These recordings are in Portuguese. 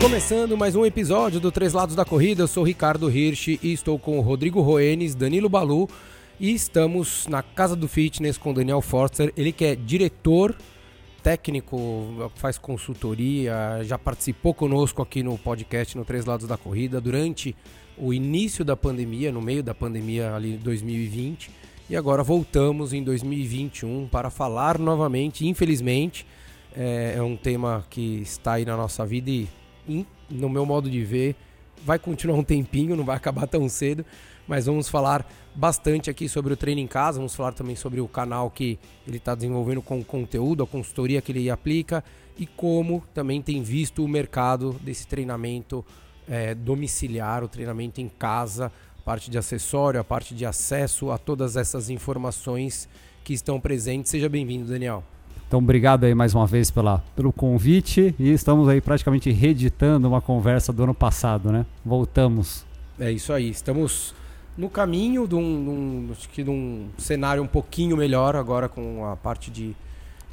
Começando mais um episódio do Três Lados da Corrida, eu sou Ricardo Hirsch e estou com o Rodrigo Roenes, Danilo Balu e estamos na Casa do Fitness com Daniel Forster, ele que é diretor técnico, faz consultoria, já participou conosco aqui no podcast no Três Lados da Corrida durante o início da pandemia, no meio da pandemia ali 2020, e agora voltamos em 2021 para falar novamente, infelizmente, é, é um tema que está aí na nossa vida e no meu modo de ver, vai continuar um tempinho, não vai acabar tão cedo, mas vamos falar bastante aqui sobre o treino em casa, vamos falar também sobre o canal que ele está desenvolvendo com conteúdo, a consultoria que ele aplica e como também tem visto o mercado desse treinamento é, domiciliar, o treinamento em casa, a parte de acessório, a parte de acesso a todas essas informações que estão presentes. Seja bem-vindo, Daniel. Então, obrigado aí mais uma vez pela, pelo convite e estamos aí praticamente reeditando uma conversa do ano passado, né? Voltamos. É isso aí, estamos no caminho de um, de um, acho que de um cenário um pouquinho melhor agora com a parte de,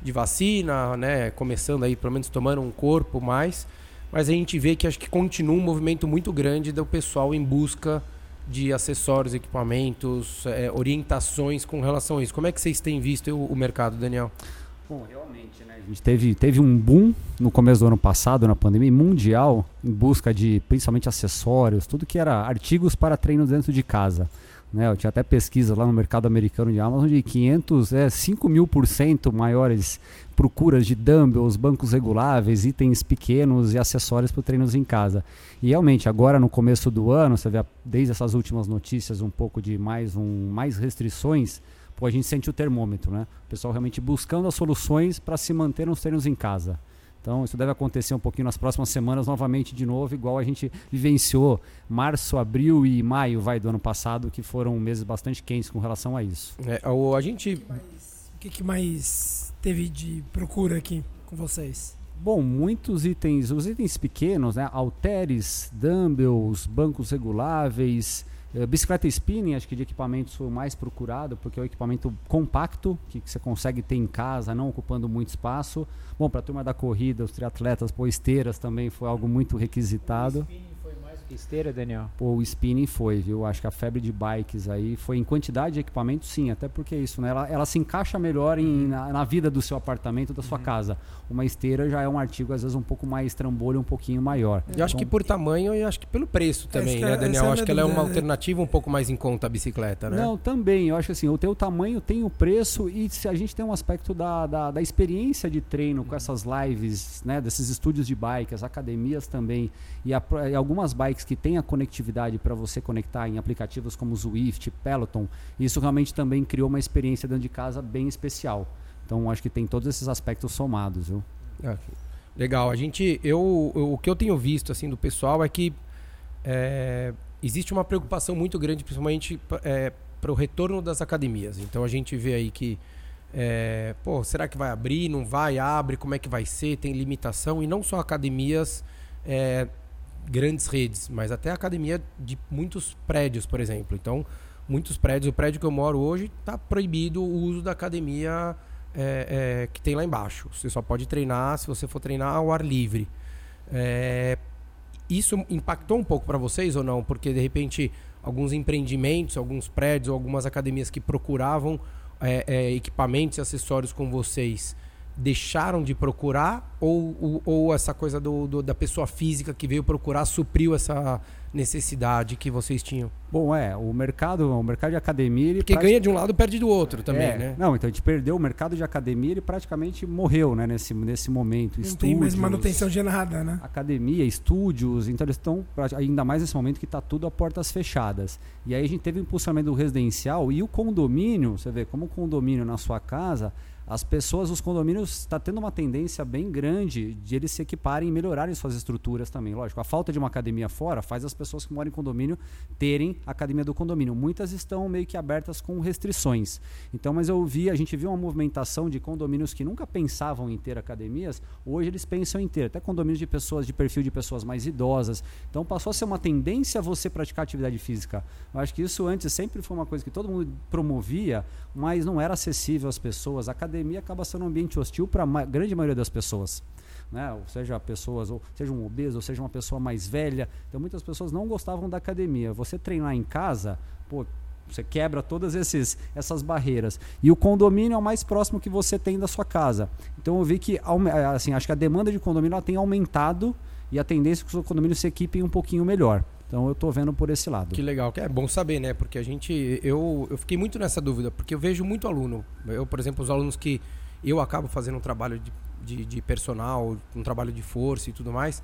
de vacina, né? Começando aí, pelo menos tomando um corpo mais. Mas a gente vê que acho que continua um movimento muito grande do pessoal em busca de acessórios, equipamentos, é, orientações com relação a isso. Como é que vocês têm visto o, o mercado, Daniel? Bom, realmente, né? A gente teve, teve um boom no começo do ano passado, na pandemia mundial, em busca de principalmente acessórios, tudo que era artigos para treinos dentro de casa. Né, eu tinha até pesquisa lá no mercado americano de Amazon de 500, é, 5 mil por cento maiores procuras de dumbbells, bancos reguláveis, itens pequenos e acessórios para treinos em casa. E realmente, agora no começo do ano, você vê desde essas últimas notícias um pouco de mais, um, mais restrições, pô, a gente sente o termômetro, né? O pessoal realmente buscando as soluções para se manter nos treinos em casa. Então isso deve acontecer um pouquinho nas próximas semanas novamente de novo, igual a gente vivenciou março, abril e maio vai do ano passado, que foram meses bastante quentes com relação a isso. É, o, a gente. O que, que mais teve de procura aqui com vocês? Bom, muitos itens, os itens pequenos, né? Halteres, dumbbells, bancos reguláveis, Uh, bicicleta spinning, acho que de equipamentos foi o mais procurado, porque é um equipamento compacto, que, que você consegue ter em casa, não ocupando muito espaço. Bom, para a turma da corrida, os triatletas, pô, esteiras também foi algo muito requisitado. O Esteira, Daniel? Pô, o spinning foi, viu? Acho que a febre de bikes aí foi em quantidade de equipamento, sim, até porque é isso, né? Ela, ela se encaixa melhor em, na, na, vida do seu apartamento, da sua uhum. casa. Uma esteira já é um artigo, às vezes, um pouco mais trambolho, um pouquinho maior. Eu acho então, que por tamanho e acho que pelo preço também, né, Daniel? É acho que ela é uma alternativa um pouco mais em conta a bicicleta, né? Não, também. Eu acho que assim, o teu tamanho tem o preço e se a gente tem um aspecto da, da, da experiência de treino com essas lives, né? Desses estúdios de bike, as academias também e, a, e algumas bikes que têm a conectividade para você conectar em aplicativos como Zwift, Peloton, isso realmente também criou uma experiência dentro de casa bem especial. Então acho que tem todos esses aspectos somados, viu? É, legal. A gente, eu, eu, o que eu tenho visto assim do pessoal é que é, existe uma preocupação muito grande, principalmente é, para o retorno das academias. Então a gente vê aí que é, pô, será que vai abrir? Não vai? Abre? Como é que vai ser? Tem limitação e não só academias é, grandes redes, mas até academia de muitos prédios, por exemplo. Então, muitos prédios, o prédio que eu moro hoje está proibido o uso da academia é, é, que tem lá embaixo. Você só pode treinar se você for treinar ao ar livre. É, isso impactou um pouco para vocês ou não? Porque de repente alguns empreendimentos, alguns prédios, algumas academias que procuravam é, é, equipamentos e acessórios com vocês deixaram de procurar ou, ou, ou essa coisa do, do, da pessoa física que veio procurar supriu essa necessidade que vocês tinham? Bom, é, o mercado, o mercado de academia... Ele Porque ganha de um lado perde do outro também, é, né? Não, então a gente perdeu o mercado de academia, ele praticamente morreu, né, nesse, nesse momento. Não estúdios, tem mais manutenção de nada, né? Academia, estúdios, então eles estão, ainda mais nesse momento que está tudo a portas fechadas. E aí a gente teve o impulsionamento do residencial e o condomínio, você vê, como o condomínio na sua casa as pessoas, os condomínios, está tendo uma tendência bem grande de eles se equiparem e melhorarem suas estruturas também. Lógico, a falta de uma academia fora faz as pessoas que moram em condomínio terem a academia do condomínio. Muitas estão meio que abertas com restrições. Então, mas eu vi, a gente viu uma movimentação de condomínios que nunca pensavam em ter academias, hoje eles pensam em ter, até condomínios de pessoas de perfil de pessoas mais idosas. Então passou a ser uma tendência você praticar atividade física. Eu acho que isso antes sempre foi uma coisa que todo mundo promovia, mas não era acessível às pessoas. A academia acaba sendo um ambiente hostil para a grande maioria das pessoas. Né? Ou seja, pessoas, ou seja um obeso, ou seja uma pessoa mais velha. Então muitas pessoas não gostavam da academia. Você treinar em casa, pô, você quebra todas esses, essas barreiras. E o condomínio é o mais próximo que você tem da sua casa. Então eu vi que, assim, acho que a demanda de condomínio tem aumentado e a tendência é que os condomínios se equipem um pouquinho melhor. Então eu estou vendo por esse lado. Que legal, que é bom saber, né? Porque a gente. Eu, eu fiquei muito nessa dúvida, porque eu vejo muito aluno. Eu, por exemplo, os alunos que eu acabo fazendo um trabalho de, de, de personal, um trabalho de força e tudo mais.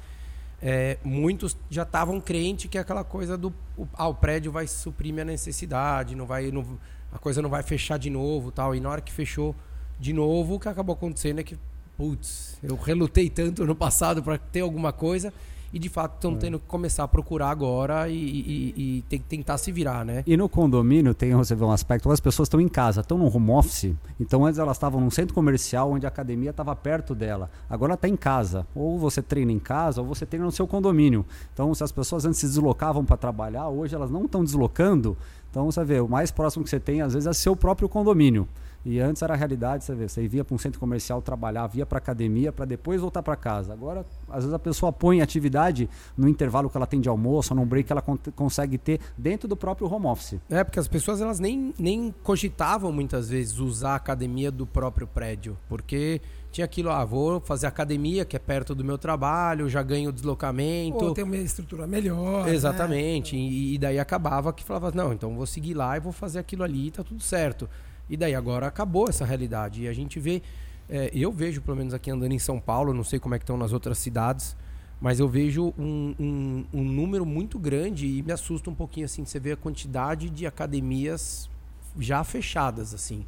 É, muitos já estavam crentes que é aquela coisa do o, ah, o prédio vai suprir minha necessidade, não vai, não, a coisa não vai fechar de novo tal. E na hora que fechou de novo, o que acabou acontecendo é que, putz, eu relutei tanto no passado para ter alguma coisa e de fato estão é. tendo que começar a procurar agora e, e, e, tem que tentar se virar, né? E no condomínio tem você vê um aspecto, as pessoas estão em casa, estão no home office, então antes elas estavam num centro comercial onde a academia estava perto dela, agora está em casa, ou você treina em casa ou você treina no seu condomínio. Então se as pessoas antes se deslocavam para trabalhar, hoje elas não estão deslocando, então você vê, o mais próximo que você tem às vezes é seu próprio condomínio. E antes era a realidade, você vê, você ia para um centro comercial trabalhar, via para academia para depois voltar para casa. Agora, às vezes a pessoa põe atividade no intervalo que ela tem de almoço, num break que ela con consegue ter dentro do próprio home office. É, porque as pessoas elas nem, nem cogitavam muitas vezes usar a academia do próprio prédio, porque tinha aquilo, ah, vou fazer academia, que é perto do meu trabalho, já ganho deslocamento. Ou tem uma estrutura melhor. Né? Exatamente. Né? E, e, daí acabava que falava, não, então vou seguir lá e vou fazer aquilo ali e tá tudo certo. E daí agora acabou essa realidade. E a gente vê, é, eu vejo pelo menos aqui andando em São Paulo, não sei como é que estão nas outras cidades, mas eu vejo um, um, um, número muito grande e me assusta um pouquinho assim, você vê a quantidade de academias já fechadas, assim.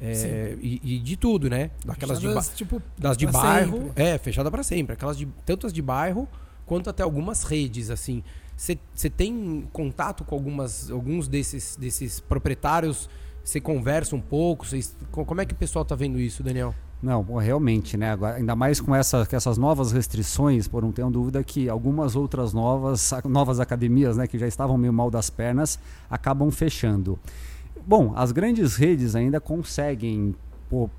É, e, e, de tudo, né? Daquelas fechadas, de, tipo, das de bairro. Sempre. É, fechada para sempre. Aquelas de, tanto as de bairro quanto até algumas redes, assim. Você tem contato com algumas, alguns desses, desses proprietários você conversa um pouco? Como é que o pessoal está vendo isso, Daniel? Não, realmente, né? Agora, ainda mais com, essa, com essas novas restrições, por não tenho dúvida que algumas outras novas, novas academias, né, que já estavam meio mal das pernas, acabam fechando. Bom, as grandes redes ainda conseguem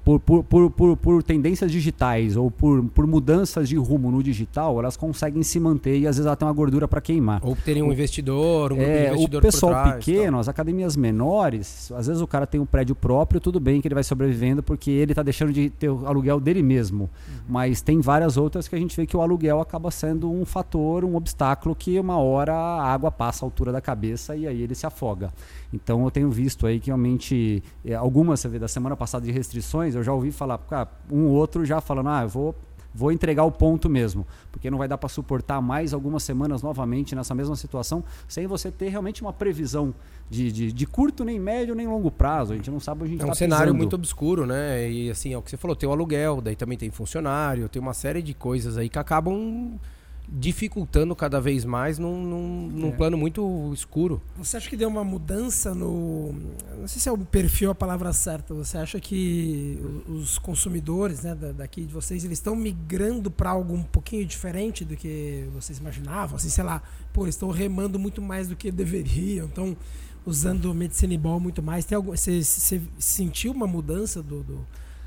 por, por, por, por, por tendências digitais ou por, por mudanças de rumo no digital, elas conseguem se manter e às vezes tem uma gordura para queimar. Ou terem um investidor, um é, investidor O pessoal trás, pequeno, as academias menores, às vezes o cara tem um prédio próprio, tudo bem que ele vai sobrevivendo porque ele está deixando de ter o aluguel dele mesmo. Uhum. Mas tem várias outras que a gente vê que o aluguel acaba sendo um fator, um obstáculo que uma hora a água passa a altura da cabeça e aí ele se afoga. Então eu tenho visto aí que realmente é, algumas, você vê, da semana passada de restrições, eu já ouvi falar, cara, um outro já falando, ah, eu vou vou entregar o ponto mesmo, porque não vai dar para suportar mais algumas semanas novamente nessa mesma situação, sem você ter realmente uma previsão de, de, de curto, nem médio, nem longo prazo. A gente não sabe onde a gente É um tá cenário pisando. muito obscuro, né? E assim, é o que você falou, tem o aluguel, daí também tem funcionário, tem uma série de coisas aí que acabam dificultando cada vez mais num, num, num é. plano muito escuro. Você acha que deu uma mudança no. Não sei se é o perfil a palavra certa. Você acha que os consumidores né, daqui de vocês eles estão migrando para algo um pouquinho diferente do que vocês imaginavam? Assim, sei lá, pô, eles estão remando muito mais do que deveriam, estão usando medicine ball muito mais. Tem algum, você, você sentiu uma mudança do, do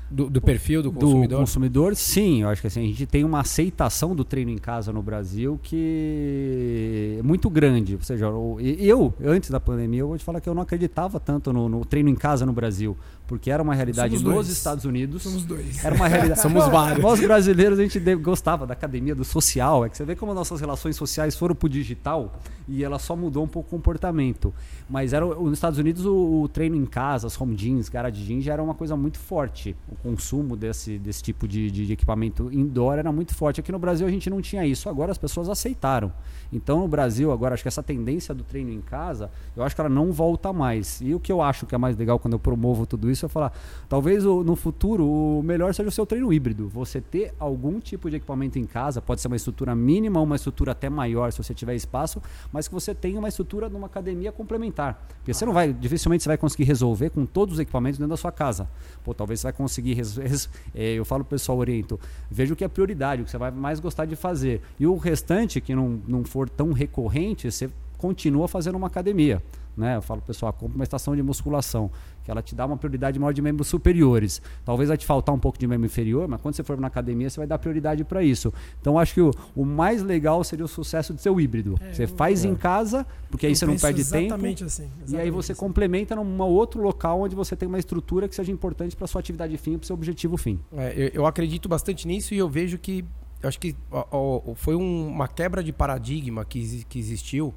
do, do, perfil do consumidor? Do consumidor, sim. Eu acho que assim, a gente tem uma aceitação do treino em casa no Brasil que é muito grande. Ou seja, eu, antes da pandemia, eu vou te falar que eu não acreditava tanto no, no treino em casa no Brasil. Porque era uma realidade Somos nos dois. Estados Unidos. Somos dois. Era uma realidade. Somos vários. Nós brasileiros, a gente gostava da academia, do social. É que você vê como nossas relações sociais foram pro digital e ela só mudou um pouco o comportamento. Mas era, nos Estados Unidos o, o treino em casa, as home gyms, garage gyms, já era uma coisa muito forte. O consumo desse, desse tipo de, de, equipamento indoor era muito forte. Aqui no Brasil a gente não tinha isso, agora as pessoas aceitaram. Então no Brasil, agora acho que essa tendência do treino em casa, eu acho que ela não volta mais. E o que eu acho que é mais legal quando eu promovo tudo isso é falar, talvez o, no futuro o melhor seja o seu treino híbrido. Você ter algum tipo de equipamento em casa, pode ser uma estrutura mínima, uma estrutura até maior se você tiver espaço, mas que você tenha uma estrutura numa academia complementar. Porque você não vai, dificilmente você vai conseguir resolver com todos os equipamentos dentro da sua casa. Pô, talvez você vai conseguir, res, res, é, eu falo pro pessoal oriento, veja o que é prioridade, o que você vai mais gostar de fazer. E o restante, que não, não for tão recorrente, você continua fazendo uma academia. Né? Eu falo, pessoal, compra uma estação de musculação, que ela te dá uma prioridade maior de membros superiores. Talvez vai te faltar um pouco de membro inferior, mas quando você for na academia, você vai dar prioridade para isso. Então, acho que o, o, mais legal seria o sucesso de seu híbrido. É, você faz é. em casa, porque aí você não perde exatamente tempo. Assim, exatamente e aí você assim. complementa num outro local onde você tem uma estrutura que seja importante para sua atividade fim, para seu objetivo fim. É, eu, eu, acredito bastante nisso e eu vejo que eu acho que ó, ó, foi um, uma quebra de paradigma que, que existiu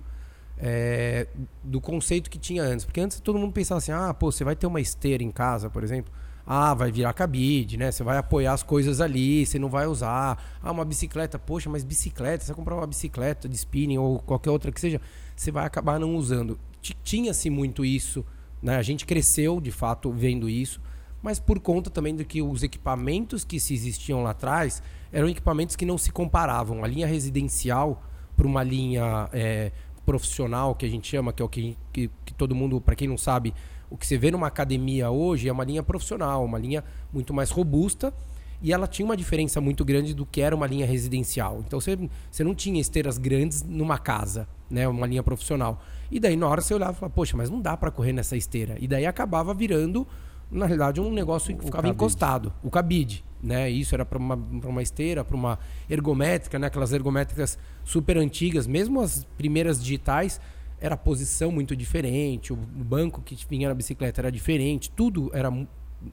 é, do conceito que tinha antes. Porque antes todo mundo pensava assim, ah, pô, você vai ter uma esteira em casa, por exemplo. Ah, vai virar cabide, né? Você vai apoiar as coisas ali, você não vai usar. Ah, uma bicicleta, poxa, mas bicicleta, você vai comprar uma bicicleta de spinning ou qualquer outra que seja, você vai acabar não usando. Tinha-se muito isso, né? A gente cresceu, de fato, vendo isso, mas por conta também de que os equipamentos que se existiam lá atrás eram equipamentos que não se comparavam. A linha residencial para uma linha é, profissional que a gente chama, que é o que, que, que todo mundo, para quem não sabe, o que você vê numa academia hoje é uma linha profissional, uma linha muito mais robusta e ela tinha uma diferença muito grande do que era uma linha residencial. Então você, você não tinha esteiras grandes numa casa, né, uma linha profissional. E daí na hora você olhava e falava, poxa, mas não dá para correr nessa esteira. E daí acabava virando, na realidade, um negócio que ficava cabide. encostado, o cabide né? Isso era para uma, uma esteira, para uma ergométrica, né? Aquelas ergométricas super antigas, mesmo as primeiras digitais, era a posição muito diferente, o banco que vinha na bicicleta era diferente, tudo era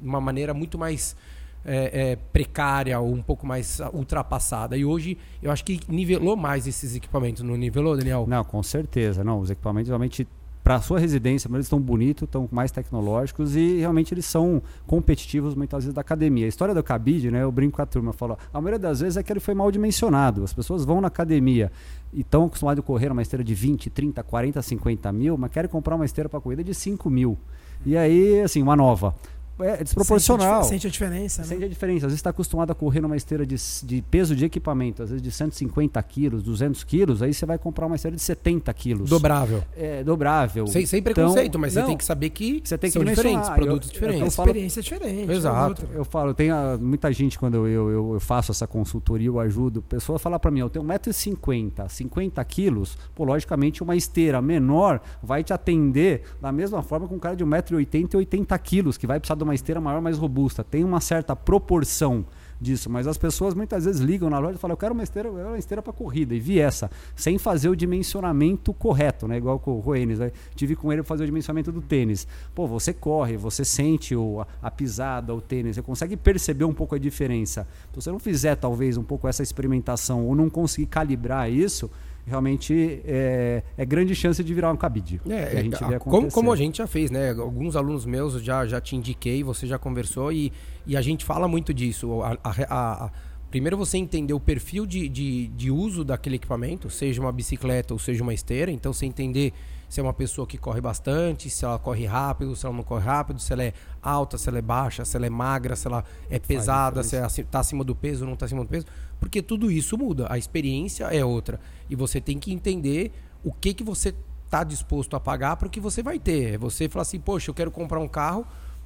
uma maneira muito mais é, é, precária ou um pouco mais ultrapassada. E hoje eu acho que nivelou mais esses equipamentos, não nivelou, Daniel? Não, com certeza. Não, os equipamentos realmente para a sua residência, mas eles estão bonitos, estão mais tecnológicos e realmente eles são competitivos muitas vezes da academia. A história do cabide, né, eu brinco com a turma, falo, a maioria das vezes é que ele foi mal dimensionado. As pessoas vão na academia e estão acostumadas a correr uma esteira de 20, 30, 40, 50 mil, mas querem comprar uma esteira para corrida de 5 mil. E aí, assim, uma nova é desproporcional. Sente, sente a diferença, né? Sente a diferença. Às vezes está acostumado a correr numa esteira de, de peso de equipamento, às vezes de 150 quilos, 200 quilos, aí você vai comprar uma esteira de 70 quilos. Dobrável. É, dobrável. Sem, sem preconceito, então, mas não, você tem que saber que você tem que são diferentes, produtos eu, diferentes. Eu, falo, experiência é diferente. Exato. Eu falo, tem muita gente quando eu, eu, eu, faço essa consultoria, eu ajudo, a pessoa fala para mim, eu tenho 1,50m, 50 quilos, pô, logicamente uma esteira menor vai te atender da mesma forma com um cara de 1,80m e 80 quilos, que vai precisar de uma esteira maior, mais robusta. Tem uma certa proporção disso, mas as pessoas muitas vezes ligam na loja e falam: Eu quero uma esteira, uma esteira para corrida, e vi essa, sem fazer o dimensionamento correto, né? igual com o Roenes. Né? Tive com ele fazer o dimensionamento do tênis. Pô, você corre, você sente o, a, a, pisada, o tênis, você consegue perceber um pouco a diferença. Então, se você não fizer talvez um pouco essa experimentação ou não conseguir calibrar isso, realmente é, é, grande chance de virar um cabide. É, a gente vê como, como, a gente já fez, né? Alguns alunos meus já, já te indiquei, você já conversou e, e a gente fala muito disso. A, a, a, primeiro você entender o perfil de, de, de uso daquele equipamento, seja uma bicicleta ou seja uma esteira, então você entender se é uma pessoa que corre bastante, se ela corre rápido, se ela não corre rápido, se ela é alta, se ela é baixa, se ela é magra, se ela é pesada, se ela está acima do peso ou não está acima do peso, porque tudo isso muda. A experiência é outra e você tem que entender o que que você está disposto a pagar para o que você vai ter. É você falar assim, poxa, eu quero comprar um carro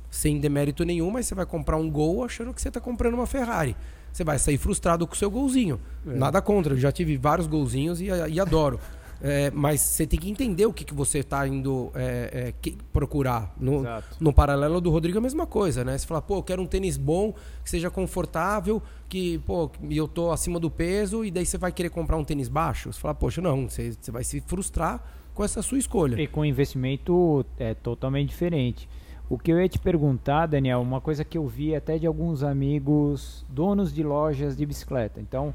sem demérito nenhum, mas você vai comprar um Gol achando que você está comprando uma Ferrari. Você vai sair frustrado com o seu golzinho. É. Nada contra, eu já tive vários golzinhos e, e adoro. É, mas você tem que entender o que, que você está indo é, é, que, procurar. No, no paralelo do Rodrigo é a mesma coisa, né? Você fala, pô, eu quero um tênis bom, que seja confortável, que, pô, eu tô acima do peso, e daí você vai querer comprar um tênis baixo? Você fala, poxa, não, você, você vai se frustrar com essa sua escolha. E com investimento é totalmente diferente. O que eu ia te perguntar, Daniel, uma coisa que eu vi até de alguns amigos donos de lojas de bicicleta. Então,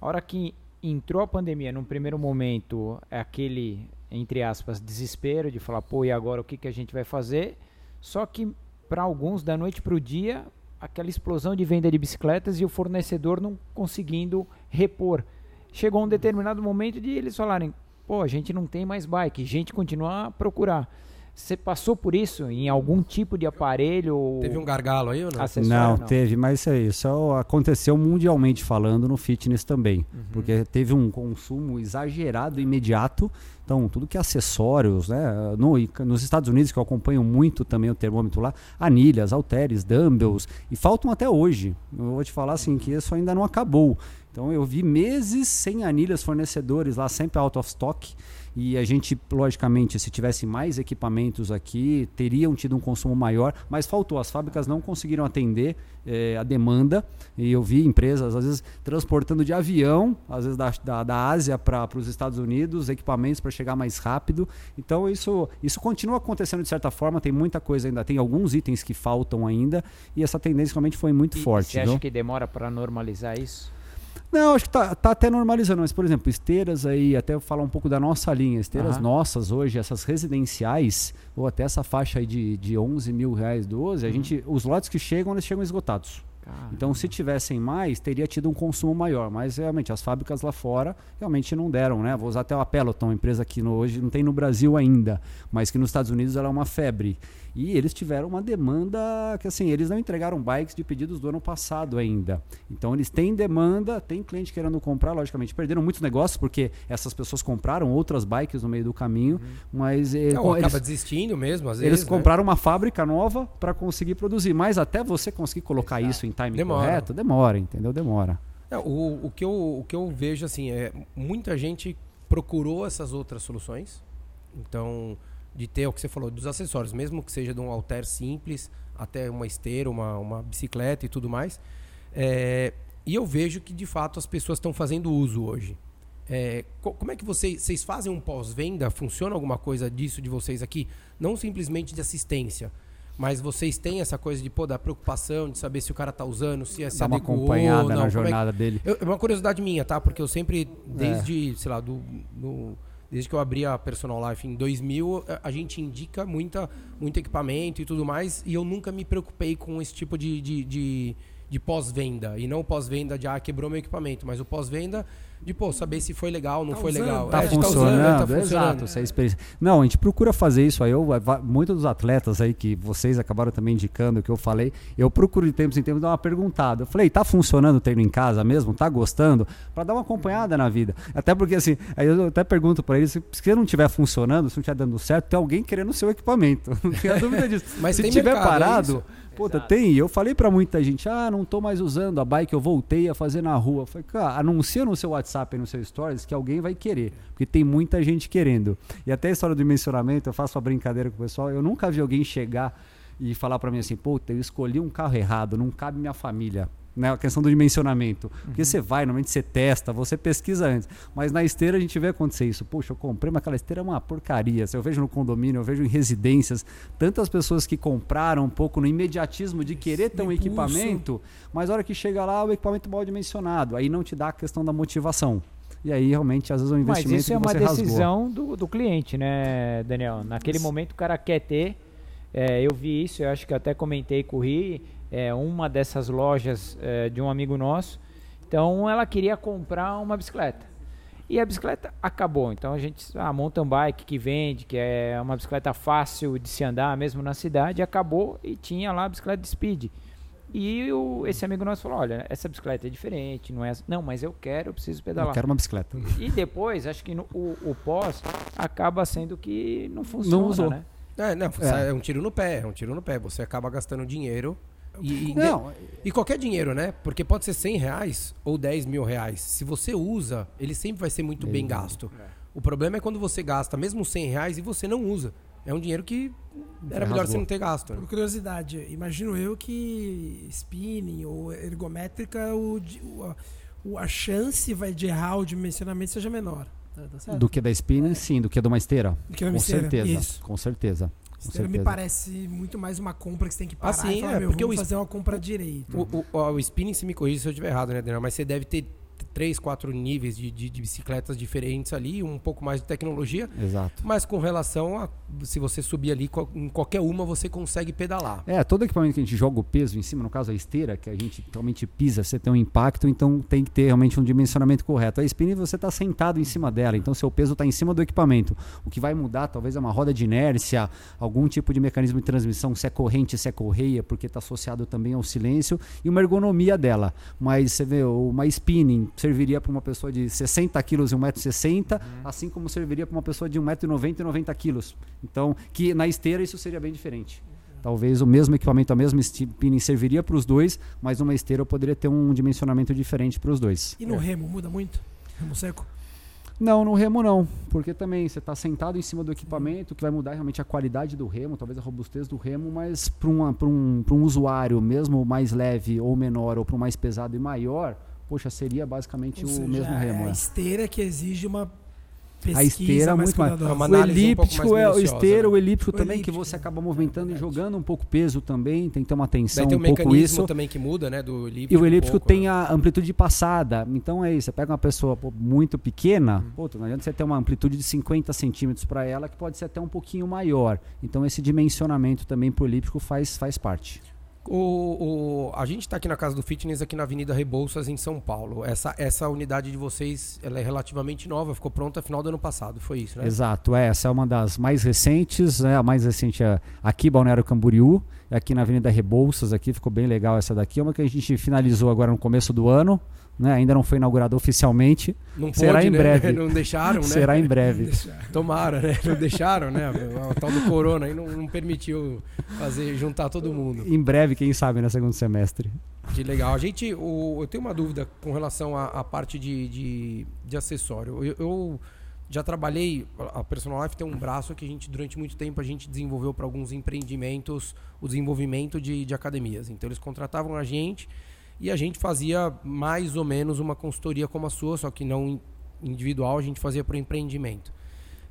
a hora que entrou a pandemia, num primeiro momento, aquele, entre aspas, desespero de falar, pô, e agora o que, que a gente vai fazer? Só que para alguns, da noite para o dia, aquela explosão de venda de bicicletas e o fornecedor não conseguindo repor. Chegou um determinado momento de eles falarem: pô, a gente não tem mais bike, a gente continua a procurar. Você passou por isso em algum tipo de aparelho? Teve um gargalo aí ou não? Não, não, teve, mas isso, aí, isso aconteceu mundialmente falando no fitness também. Uhum. Porque teve um consumo exagerado imediato. Então, tudo que é acessórios, né? No, nos Estados Unidos, que eu acompanho muito também o termômetro lá, anilhas, halteres, dumbbells, e faltam até hoje. Eu vou te falar assim que isso ainda não acabou. Então eu vi meses sem anilhas fornecedores lá, sempre out of stock. E a gente, logicamente, se tivesse mais equipamentos aqui, teriam tido um consumo maior, mas faltou. As fábricas não conseguiram atender eh, a demanda. E eu vi empresas, às vezes, transportando de avião, às vezes da, da, da Ásia para os Estados Unidos, equipamentos para chegar mais rápido. Então, isso, isso continua acontecendo de certa forma. Tem muita coisa ainda, tem alguns itens que faltam ainda. E essa tendência realmente foi muito e, forte. Você acha que demora para normalizar isso? Não, acho que tá, tá até normalizando, mas, por exemplo, esteiras aí, até falar um pouco da nossa linha, esteiras uhum. nossas hoje, essas residenciais, ou até essa faixa aí de, de 11 mil reais, 12, a uhum. gente, os lotes que chegam, eles chegam esgotados. Caramba. Então, se tivessem mais, teria tido um consumo maior. Mas realmente as fábricas lá fora realmente não deram, né? Vou usar até a Peloton, empresa que no, hoje não tem no Brasil ainda, mas que nos Estados Unidos ela é uma febre. E eles tiveram uma demanda que assim, eles não entregaram bikes de pedidos do ano passado ainda. Então eles têm demanda, tem cliente querendo comprar, logicamente perderam muitos negócios porque essas pessoas compraram outras bikes no meio do caminho, uhum. mas eh, não, eles, acaba desistindo mesmo, às vezes. Eles né? compraram uma fábrica nova para conseguir produzir, mas até você conseguir colocar Exato. isso em time demora. correto, demora, entendeu? Demora. É, o, o, que eu, o que eu vejo assim é muita gente procurou essas outras soluções. Então, de ter o que você falou dos acessórios, mesmo que seja de um alter simples até uma esteira, uma, uma bicicleta e tudo mais. É, e eu vejo que de fato as pessoas estão fazendo uso hoje. É, como é que vocês, vocês fazem um pós-venda? Funciona alguma coisa disso de vocês aqui? Não simplesmente de assistência, mas vocês têm essa coisa de pô, da preocupação de saber se o cara está usando, se é se Dá uma acompanhada não, na jornada é que... dele. É uma curiosidade minha, tá? Porque eu sempre, desde, é. sei lá, do, do Desde que eu abri a Personal Life em 2000, a gente indica muita, muito equipamento e tudo mais, e eu nunca me preocupei com esse tipo de, de, de, de pós-venda. E não pós-venda de, ah, quebrou meu equipamento, mas o pós-venda de pô, saber se foi legal, não tá foi usando, legal. Tá, é, funcionando, tá usando, tá funcionando. Exato, essa é experiência. Não, a gente procura fazer isso aí. Eu, muitos dos atletas aí que vocês acabaram também indicando, que eu falei, eu procuro de tempos em tempos dar uma perguntada. Eu falei, tá funcionando o treino em casa mesmo? Tá gostando? Para dar uma acompanhada na vida. Até porque assim, aí eu até pergunto para eles, se, se não estiver funcionando, se não estiver dando certo, tem alguém querendo o seu equipamento. Não tenho dúvida disso. Mas se tiver é parado, Puta, Exato. tem. Eu falei para muita gente, ah, não tô mais usando a bike, eu voltei a fazer na rua. Eu falei, cara, anuncia no seu WhatsApp e no seu Stories que alguém vai querer. Porque tem muita gente querendo. E até a história do dimensionamento, eu faço uma brincadeira com o pessoal. Eu nunca vi alguém chegar e falar para mim assim, puta, eu escolhi um carro errado, não cabe minha família né, a questão do dimensionamento. Porque uhum. você vai, normalmente você testa, você pesquisa antes. Mas na esteira a gente vê acontecer isso. Poxa, eu comprei, mas aquela esteira é uma porcaria. Se eu vejo no condomínio, eu vejo em residências, tantas pessoas que compraram um pouco no imediatismo de querer ter um equipamento, mas a hora que chega lá, o equipamento mal dimensionado. Aí não te dá a questão da motivação. E aí, realmente, às vezes é um investimento Mas isso é uma decisão do, do, cliente, né, Daniel? Naquele momento o cara quer ter. É, eu vi isso, eu acho que até comentei com o Ri é, uma dessas lojas é, de um amigo nosso. Então ela queria comprar uma bicicleta. E a bicicleta acabou. Então a gente, a mountain bike que vende, que é uma bicicleta fácil de se andar mesmo na cidade, acabou e tinha lá a bicicleta de speed. E o, esse amigo nosso falou: Olha, essa bicicleta é diferente, não é. Não, mas eu quero, eu preciso pedalar. Eu quero uma bicicleta. E depois, acho que no, o, o pós acaba sendo que não funciona, não usou. né? É, não, é. é um tiro no pé, é um tiro no pé. Você acaba gastando dinheiro e, não. e qualquer dinheiro, né? Porque pode ser 100 reais ou 10 mil reais. Se você usa, ele sempre vai ser muito bem gasto. É. O problema é quando você gasta mesmo 100 reais e você não usa. É um dinheiro que era melhor rasgou. você não ter gasto. Né? Por curiosidade, imagino eu que spinning ou ergométrica, o, o, a chance vai de errar o dimensionamento seja menor. Tá, tá do que da spinning, sim. Do que de uma esteira. Do que uma com esteira. certeza. Isso. Com certeza. Esteira me parece muito mais uma compra que você tem que parar assim, e falar, é, meu, porque vamos o fazer uma compra direito. O, o, o, spinning, se me corrija se eu estiver errado, né, Daniel? Mas você deve ter três, quatro níveis de, de, de, bicicletas diferentes ali, um pouco mais de tecnologia. Exato. Mas com relação a se você subir ali, em qualquer uma você consegue pedalar. É, todo equipamento que a gente joga o peso em cima, no caso a esteira, que a gente realmente pisa, você tem um impacto, então tem que ter realmente um dimensionamento correto. A spinning você está sentado em cima dela, então seu peso está em cima do equipamento. O que vai mudar talvez é uma roda de inércia, algum tipo de mecanismo de transmissão, se é corrente, se é correia, porque está associado também ao silêncio, e uma ergonomia dela. Mas você vê, uma spinning serviria para uma pessoa de 60 quilos e 1,60m, uhum. assim como serviria para uma pessoa de 1,90m e 90 quilos. Então, que na esteira isso seria bem diferente. Talvez o mesmo equipamento, a mesma spinning serviria para os dois, mas numa esteira eu poderia ter um dimensionamento diferente para os dois. E no é. remo muda muito? Remo seco? Não, no remo não, porque também você está sentado em cima do equipamento, que vai mudar realmente a qualidade do remo, talvez a robustez do remo, mas para um, um, um usuário, mesmo mais leve ou menor, ou para um mais pesado e maior, poxa, seria basicamente ou o seja, mesmo remo. É a é. esteira que exige uma a esteira é muito mais. É o elíptico um é o esteira, né? o elíptico o também elíptico. que você acaba movimentando é e jogando um pouco peso também, tem que ter uma tensão tem um, um pouco isso. também que muda, né, do elíptico. E o elíptico um pouco, tem né? a amplitude de passada. Então é isso, você pega uma pessoa pô, muito pequena, hum. pô, não adianta você ter uma amplitude de 50 centímetros para ela, que pode ser até um pouquinho maior. Então esse dimensionamento também pro elíptico faz faz parte. O, o, a gente está aqui na Casa do Fitness, aqui na Avenida Rebouças, em São Paulo. Essa, essa unidade de vocês ela é relativamente nova, ficou pronta final do ano passado, foi isso, né? Exato, é, essa é uma das mais recentes, né? a mais recente é aqui, Balneário Camboriú, aqui na Avenida Rebouças, aqui ficou bem legal essa daqui. É uma que a gente finalizou agora no começo do ano, né? Ainda não foi inaugurado oficialmente. Não Será pôde, em né? breve. Não deixaram, né? Será em breve. Tomara, né? Não deixaram, né? O tal do corona aí não, não, permitiu fazer juntar todo mundo. Em breve, quem sabe, no segundo semestre. Que legal. A gente, o, eu tenho uma dúvida com relação à, à parte de, de, de acessório. Eu, eu, já trabalhei, a Personal Life tem um braço que a gente, durante muito tempo, a gente desenvolveu para alguns empreendimentos o desenvolvimento de, de academias. Então, eles contratavam a gente e a gente fazia mais ou menos uma consultoria como a sua, só que não individual, a gente fazia para o empreendimento.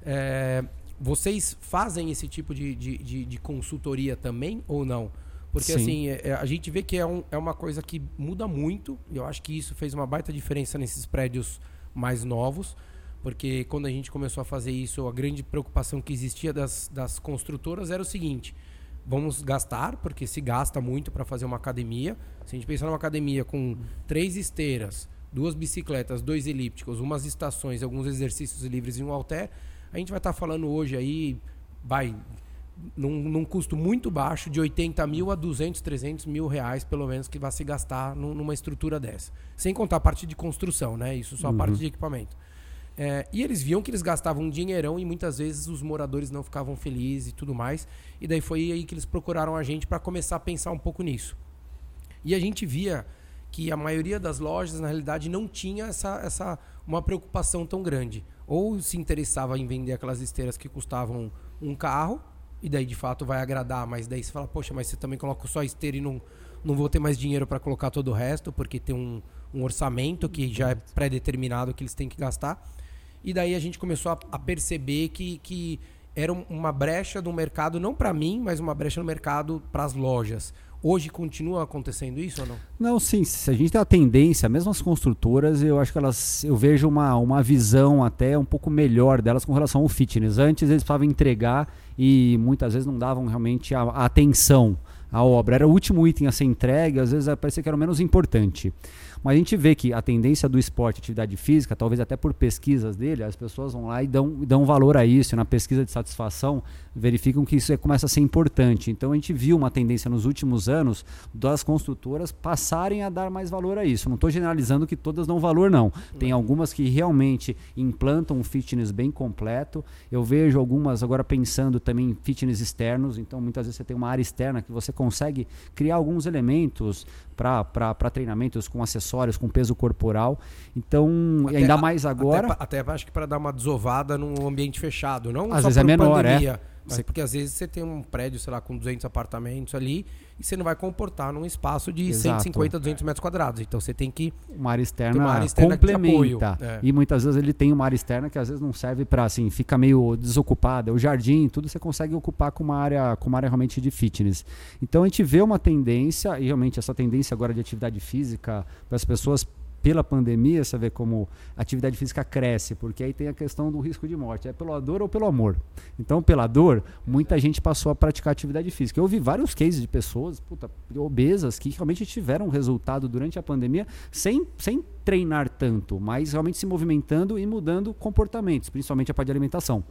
É, vocês fazem esse tipo de, de, de, de, consultoria também ou não? Porque Sim. assim, é, é, a gente vê que é, um, é uma coisa que muda muito, e eu acho que isso fez uma baita diferença nesses prédios mais novos, porque quando a gente começou a fazer isso, a grande preocupação que existia das, das construtoras era o seguinte: vamos gastar, porque se gasta muito para fazer uma academia. Se a gente pensar numa academia com três esteiras, duas bicicletas, dois elípticos, umas estações, alguns exercícios livres e um halter, a gente vai estar tá falando hoje aí, vai, num, num, custo muito baixo, de 80 mil a 200, 300 mil reais, pelo menos, que vai se gastar numa estrutura dessa. Sem contar a parte de construção, né? Isso só a uhum. parte de equipamento. É, e eles viam que eles gastavam um dinheirão e muitas vezes os moradores não ficavam felizes e tudo mais. E daí foi aí que eles procuraram a gente para começar a pensar um pouco nisso. E a gente via que a maioria das lojas, na realidade, não tinha essa, essa uma preocupação tão grande. Ou se interessava em vender aquelas esteiras que custavam um carro, e daí de fato vai agradar, mas daí você fala, poxa, mas você também coloca só a esteira e não, não vou ter mais dinheiro para colocar todo o resto, porque tem um, um orçamento que já é pré-determinado que eles têm que gastar. E daí a gente começou a, a perceber que, que era uma brecha no mercado, não para mim, mas uma brecha no mercado para as lojas. Hoje continua acontecendo isso ou não? Não, sim. Se a gente tem a tendência, mesmo as construtoras, eu acho que elas, eu vejo uma, uma visão até um pouco melhor delas com relação ao fitness. Antes eles precisavam entregar e muitas vezes não davam realmente a, a atenção à obra. Era o último item a ser entregue, às vezes parecia que era o menos importante. Mas a gente vê que a tendência do esporte, atividade física, talvez até por pesquisas dele, as pessoas vão lá e dão, dão valor a isso. Na pesquisa de satisfação, verificam que isso começa a ser importante. Então a gente viu uma tendência nos últimos anos das construtoras passarem a dar mais valor a isso. Não estou generalizando que todas dão valor, não. Tem algumas que realmente implantam um fitness bem completo. Eu vejo algumas agora pensando também em fitness externos. Então muitas vezes você tem uma área externa que você consegue criar alguns elementos para treinamentos com acessórios, com peso corporal. Então, até, ainda mais agora. Até, até acho que para dar uma desovada num ambiente fechado, não Às vezes é menor, é. pandemia. é. Mas porque às vezes você tem um prédio, sei lá, com 200 apartamentos ali e você não vai comportar num espaço de Exato. 150, 200 metros quadrados. Então você tem que. Uma área externa, uma área externa complementa. É. E muitas vezes ele tem uma área externa que às vezes não serve para, assim, fica meio desocupada. O jardim, tudo você consegue ocupar com uma área, com uma área realmente de fitness. Então a gente vê uma tendência, e realmente essa tendência agora de atividade física, para as pessoas pela pandemia, você vê como a atividade física cresce, porque aí tem a questão do risco de morte. É pela dor ou pelo amor? Então, pela dor, muita gente passou a praticar atividade física. Eu vi vários cases de pessoas puta, obesas que realmente tiveram resultado durante a pandemia sem, sem treinar tanto, mas realmente se movimentando e mudando comportamentos, principalmente a parte de alimentação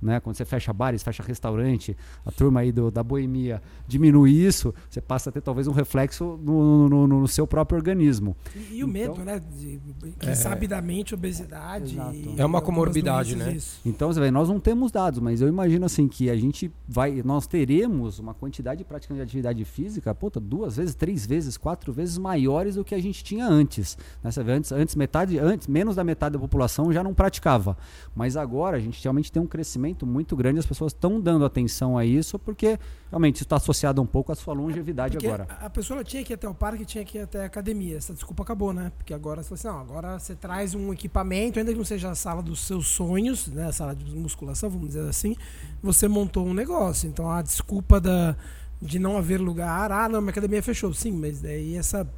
né? Quando você fecha bares, fecha restaurante, a turma aí do, da boemia diminui isso, você passa a ter talvez um reflexo no, no, no seu próprio organismo. E, e o então, medo, né? De, quem é, sabe da mente, obesidade. é uma comorbidade, né? Isso. Então, você vê, nós não temos dados, mas eu imagino assim que a gente vai, nós teremos uma quantidade de práticas de atividade física, puta, duas vezes, três vezes, quatro vezes maiores do que a gente tinha antes. Né? Você vê, antes, antes metade, antes menos da metade da população já não praticava, mas agora a gente realmente tem um crescimento crescimento muito grande, as pessoas estão dando atenção a isso, porque realmente isso está associado um pouco à sua longevidade porque agora. A pessoa tinha que ir até o parque, tinha que ir até a academia. Essa desculpa acabou, né? Porque agora você assim, não, agora você traz um equipamento, ainda que não seja a sala dos seus sonhos, né? A sala de musculação, vamos dizer assim, você montou um negócio. Então a desculpa da, de não haver lugar, ah, não, minha academia fechou. Sim, mas daí essa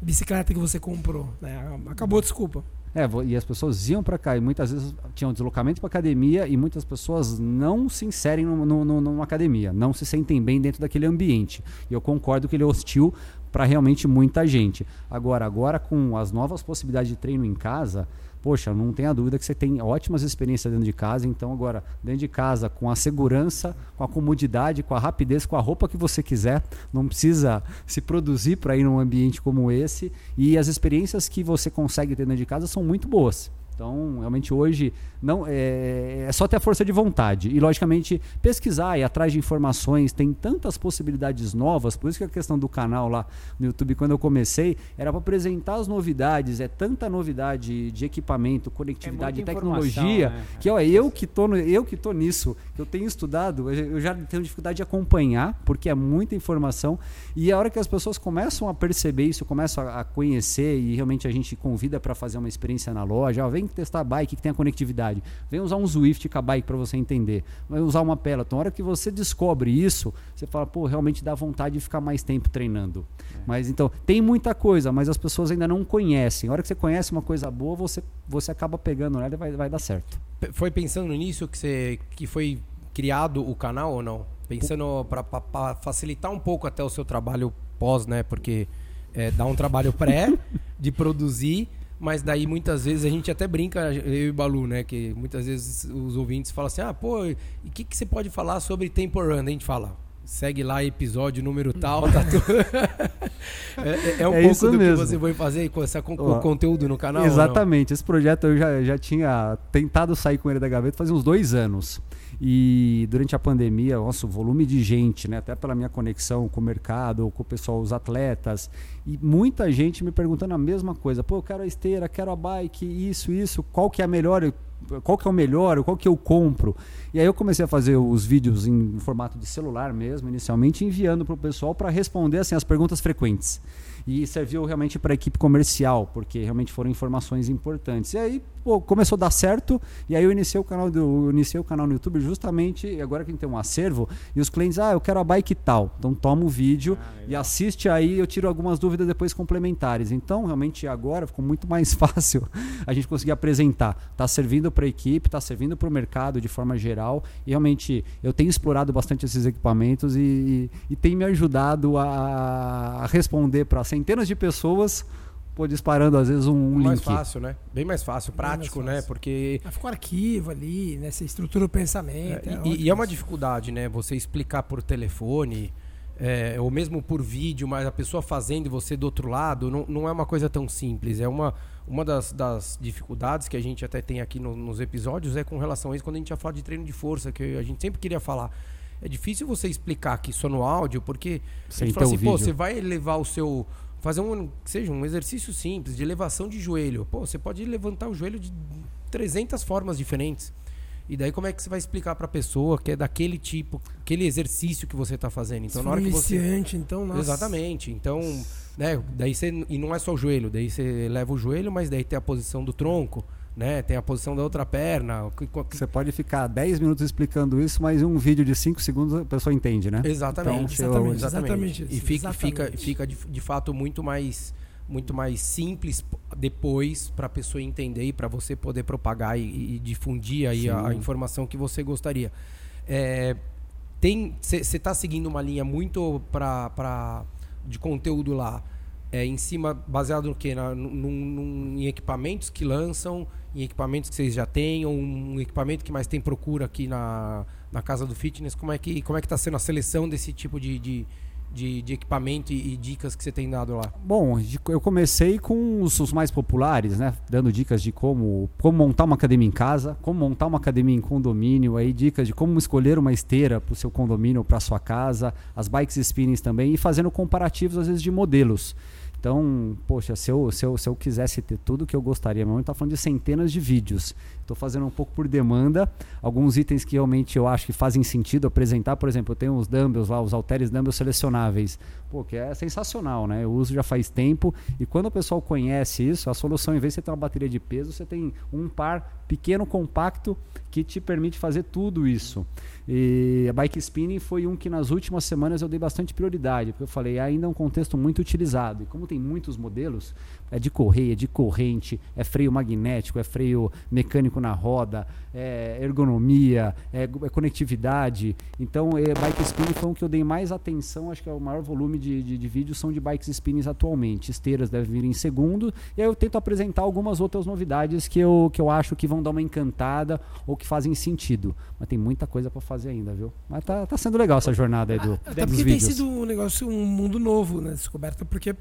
bicicleta que você comprou, né? Acabou a desculpa. É, e as pessoas iam para cá e muitas vezes tinham deslocamento para academia e muitas pessoas não se inserem no, no, numa academia, não se sentem bem dentro daquele ambiente. E eu concordo que ele é hostil para realmente muita gente. Agora, agora com as novas possibilidades de treino em casa, poxa, não tenha dúvida que você tem ótimas experiências dentro de casa. Então, agora, dentro de casa, com a segurança, com a comodidade, com a rapidez, com a roupa que você quiser, não precisa se produzir para ir num ambiente como esse. E as experiências que você consegue ter dentro de casa são muito boas. Então, realmente hoje não é, é, só ter a força de vontade. E logicamente pesquisar e atrás de informações, tem tantas possibilidades novas, por isso que a questão do canal lá no YouTube quando eu comecei era para apresentar as novidades, é tanta novidade de equipamento, conectividade, é tecnologia, né? que ó, eu que tô no, eu que tô nisso, eu tenho estudado, eu já tenho dificuldade de acompanhar, porque é muita informação. E a hora que as pessoas começam a perceber isso, começam a, a conhecer e realmente a gente convida para fazer uma experiência na loja, ó, vem testar a bike que tem a conectividade. Vem usar um Zwift com a bike para você entender. Vai usar uma Peloton. A hora que você descobre isso, você fala, pô, realmente dá vontade de ficar mais tempo treinando. É. Mas então, tem muita coisa, mas as pessoas ainda não conhecem. A hora que você conhece uma coisa boa, você, você acaba pegando ela e vai, vai dar certo. Foi pensando nisso que, você, que foi criado o canal ou não? Pensando para facilitar um pouco até o seu trabalho pós, né? Porque é, dá um trabalho pré de produzir mas daí muitas vezes a gente até brinca, eu e Balu, né? Que muitas vezes os ouvintes falam assim: ah, pô, e o que, que você pode falar sobre Tempo Run? A gente fala, segue lá episódio número tal, tá tudo. é, é, é, um é pouco do mesmo. que você vai fazer com essa, com, o conteúdo no canal? Exatamente. Esse projeto eu já, já tinha tentado sair com ele da gaveta faz uns dois anos. E durante a pandemia, nosso volume de gente, né, até pela minha conexão com o mercado, com o pessoal, os atletas, e muita gente me perguntando a mesma coisa. Pô, eu quero a esteira, quero a bike, isso, isso, qual que é a melhor? Qual que é o melhor? Qual que eu compro? E aí eu comecei a fazer os vídeos em formato de celular mesmo, inicialmente, enviando para o pessoal para responder assim, as perguntas frequentes e serviu realmente para a equipe comercial, porque realmente foram informações importantes. E aí pô, começou a dar certo, e aí eu iniciei o canal do, iniciei o canal no YouTube justamente agora que tem um acervo, e os clientes, ah, eu quero a bike tal. Então toma o vídeo ah, e assiste aí, eu tiro algumas dúvidas depois complementares. Então, realmente agora ficou muito mais fácil a gente conseguir apresentar. Está servindo para a equipe, está servindo para o mercado de forma geral, e realmente eu tenho explorado bastante esses equipamentos e, e, e tem me ajudado a, a responder para centenas de pessoas pô, disparando às vezes um, um mais link. Mais fácil, né? Bem mais fácil, prático, mais né? fácil. né? Porque. Ficou arquivo ali, né? Você estrutura o pensamento. É, é e, e, é uma dificuldade, né? Você explicar por telefone, é, ou mesmo por vídeo, mas a pessoa fazendo e você do outro lado, não, não é uma coisa tão simples. É uma, uma das, das dificuldades que a gente até tem aqui no, nos episódios é com relação a isso, quando a gente já fala de treino de força, que a gente sempre queria falar. É difícil você explicar aqui só no áudio, porque Sem a gente fala assim, pô, você vai levar o seu. Fazer um. seja um exercício simples de elevação de joelho. Pô, você pode levantar o joelho de 300 formas diferentes. E daí como é que você vai explicar para a pessoa que é daquele tipo, aquele exercício que você está fazendo? Então, Se na hora que você então, nossa. Exatamente. Então, né, daí você e não é só o joelho, daí você leva o joelho, mas daí tem a posição do tronco né? Tem a posição da outra perna. Você pode ficar 10 minutos explicando isso, mas em um vídeo de 5 segundos a pessoa entende, né? Exatamente. Então, exatamente, exatamente. exatamente. E fica, exatamente. fica, fica de, de, fato muito mais muito mais simples depois para a pessoa entender e para você poder propagar e, e difundir aí a, a, informação que você gostaria. É, tem você está seguindo uma linha muito para de conteúdo lá é, em cima baseado no que na, num, num, em equipamentos que lançam em equipamentos que vocês já têm ou um equipamento que mais tem procura aqui na, na casa do fitness como é que como é que está sendo a seleção desse tipo de, de de, de equipamento e, e, dicas que você tem dado lá? Bom, eu comecei com os, os, mais populares, né? Dando dicas de como, como montar uma academia em casa, como montar uma academia em condomínio, aí dicas de como escolher uma esteira para o seu condomínio ou para sua casa, as bikes spinnings também, e fazendo comparativos às vezes de modelos. Então, poxa, se eu, se eu, se eu quisesse ter tudo que eu gostaria, mas está falando de centenas de vídeos. Estou fazendo um pouco por demanda. Alguns itens que realmente eu acho que fazem sentido apresentar. Por exemplo, eu tenho os dumbbells lá, os halteres dumbbells selecionáveis. Pô, que é sensacional, né? Eu uso já faz tempo. E quando o pessoal conhece isso, a solução, em vez de você ter uma bateria de peso, você tem um par pequeno, compacto, que te permite fazer tudo isso. E a bike spinning foi um que nas últimas semanas eu dei bastante prioridade, porque eu falei, ainda é um contexto muito utilizado. E como tem muitos modelos, é de correia, é de corrente, é freio magnético, é freio mecânico na roda, é ergonomia, é, é conectividade. Então, é, bike spinning foi um que eu dei mais atenção, acho que é o maior volume de, de, de vídeos são de bikes spinnings atualmente. Esteiras devem vir em segundo, e aí eu tento apresentar algumas outras novidades que eu, que eu acho que vão dar uma encantada ou que fazem sentido. Mas tem muita coisa para fazer fazer ainda, viu? Mas tá, tá sendo legal essa jornada aí do, Até porque vídeos. tem sido um negócio, um mundo novo, né? Descoberta, porque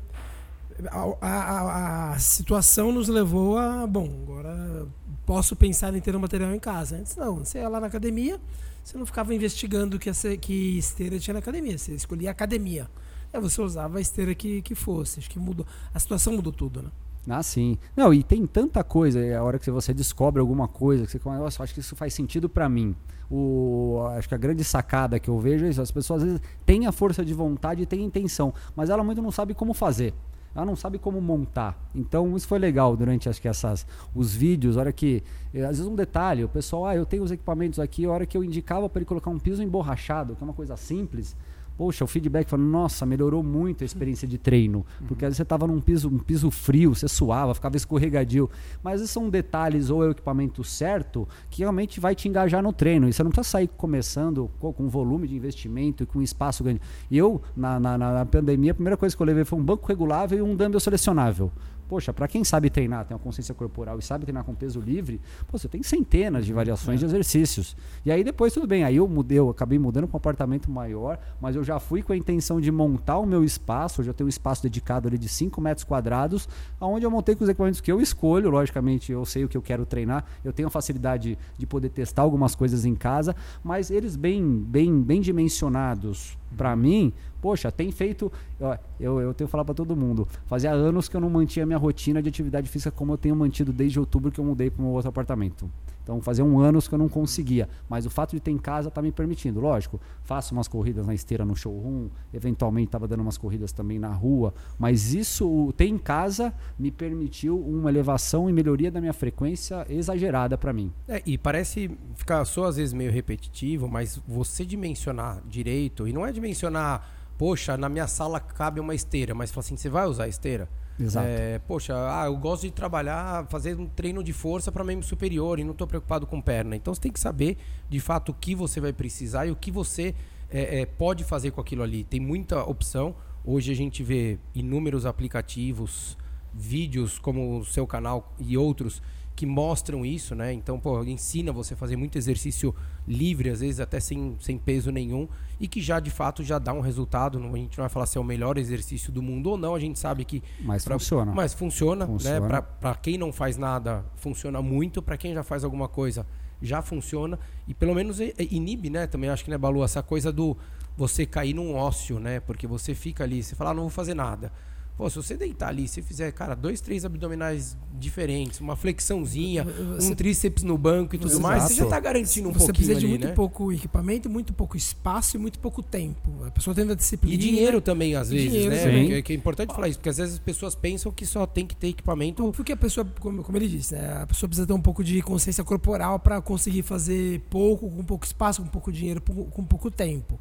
a, a, a, situação nos levou a, bom, agora posso pensar em ter um material em casa. Antes não, você ia lá na academia, você não ficava investigando que, que esteira tinha na academia, você escolhia a academia. Aí você usava a esteira que, que fosse. Acho que mudou. A situação mudou tudo, né? Ah, sim. Não, e tem tanta coisa, a hora que você descobre alguma coisa, que você fala, nossa, acho que isso faz sentido para mim. O, acho que a grande sacada que eu vejo é isso, as pessoas às vezes têm a força de vontade e têm a intenção, mas ela muito não sabe como fazer. Ela não sabe como montar. Então isso foi legal durante acho que essas os vídeos, hora que eh, às vezes um detalhe, o pessoal, ah, eu tenho os equipamentos aqui, a hora que eu indicava para ele colocar um piso emborrachado, que é uma coisa simples, Poxa, o feedback foi, nossa, melhorou muito a experiência de treino. Porque às vezes você estava num piso, um piso frio, você suava, ficava escorregadio. Mas esses são detalhes ou é o equipamento certo que realmente vai te engajar no treino. E você não precisa sair começando com um volume de investimento e com espaço grande. E eu, na, na, na pandemia, a primeira coisa que eu levei foi um banco regulável e um dumbbell selecionável. Poxa, para quem sabe treinar, tem uma consciência corporal e sabe treinar com peso livre, pô, você tem centenas de variações é. de exercícios. E aí depois tudo bem, aí eu mudei, eu acabei mudando para um apartamento maior, mas eu já fui com a intenção de montar o meu espaço, eu já tenho um espaço dedicado ali de 5 metros quadrados, onde eu montei com os equipamentos que eu escolho, logicamente eu sei o que eu quero treinar, eu tenho a facilidade de poder testar algumas coisas em casa, mas eles bem, bem, bem dimensionados para mim, poxa, tem feito. Ó, eu, eu tenho que falar para todo mundo. Fazia anos que eu não mantinha minha rotina de atividade física como eu tenho mantido desde outubro que eu mudei para um outro apartamento. Então fazia um anos que eu não conseguia. Mas o fato de ter em casa está me permitindo. Lógico, faço umas corridas na esteira no showroom, eventualmente estava dando umas corridas também na rua. Mas isso, ter em casa, me permitiu uma elevação e melhoria da minha frequência exagerada para mim. É, e parece ficar só às vezes meio repetitivo, mas você dimensionar direito, e não é dimensionar, poxa, na minha sala cabe uma esteira, mas assim, você vai usar a esteira? Exato. É, poxa, ah, eu gosto de trabalhar, fazer um treino de força para membro superior e não estou preocupado com perna. Então você tem que saber de fato o que você vai precisar e o que você é, é, pode fazer com aquilo ali. Tem muita opção. Hoje a gente vê inúmeros aplicativos, vídeos como o seu canal e outros que mostram isso, né? Então, pô, ensina você a fazer muito exercício livre, às vezes até sem, sem peso nenhum, e que já de fato já dá um resultado. Não, a gente não vai falar se é o melhor exercício do mundo ou não, a gente sabe que. Mas pra, funciona. Mas funciona, né? funciona. né? Para quem não faz nada, funciona muito, para quem já faz alguma coisa, já funciona. E pelo menos inibe, né? Também acho que, né, Balu, essa coisa do você cair num ócio, né? Porque você fica ali, você fala, ah, não vou fazer nada Pô, se você deitar ali, se fizer, cara, dois, três abdominais diferentes, uma flexãozinha, você, um tríceps no banco e tudo exato. mais, você já está garantindo um você pouquinho precisa de ali, muito né? pouco equipamento, muito pouco espaço e muito pouco tempo. A pessoa tem a disciplina. E dinheiro também, às vezes, dinheiro, né? Que, é importante falar isso, porque às vezes as pessoas pensam que só tem que ter equipamento. Porque a pessoa, como, como ele disse, né? a pessoa precisa ter um pouco de consciência corporal para conseguir fazer pouco, com pouco espaço, com pouco dinheiro, com pouco tempo.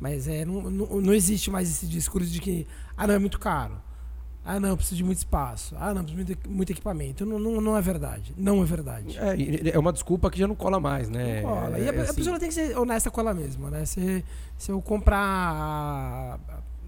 Mas é, não, não, não existe mais esse discurso de que, ah, não, é muito caro Ah, não, preciso de muito espaço. Ah, não, preciso de muito, equipamento. Não, não, não é verdade. Não é verdade. É, é uma desculpa que já não cola mais, né? Não cola. É, e a, a assim, pessoa tem que ser honesta com ela mesma, né? Se, se eu comprar a,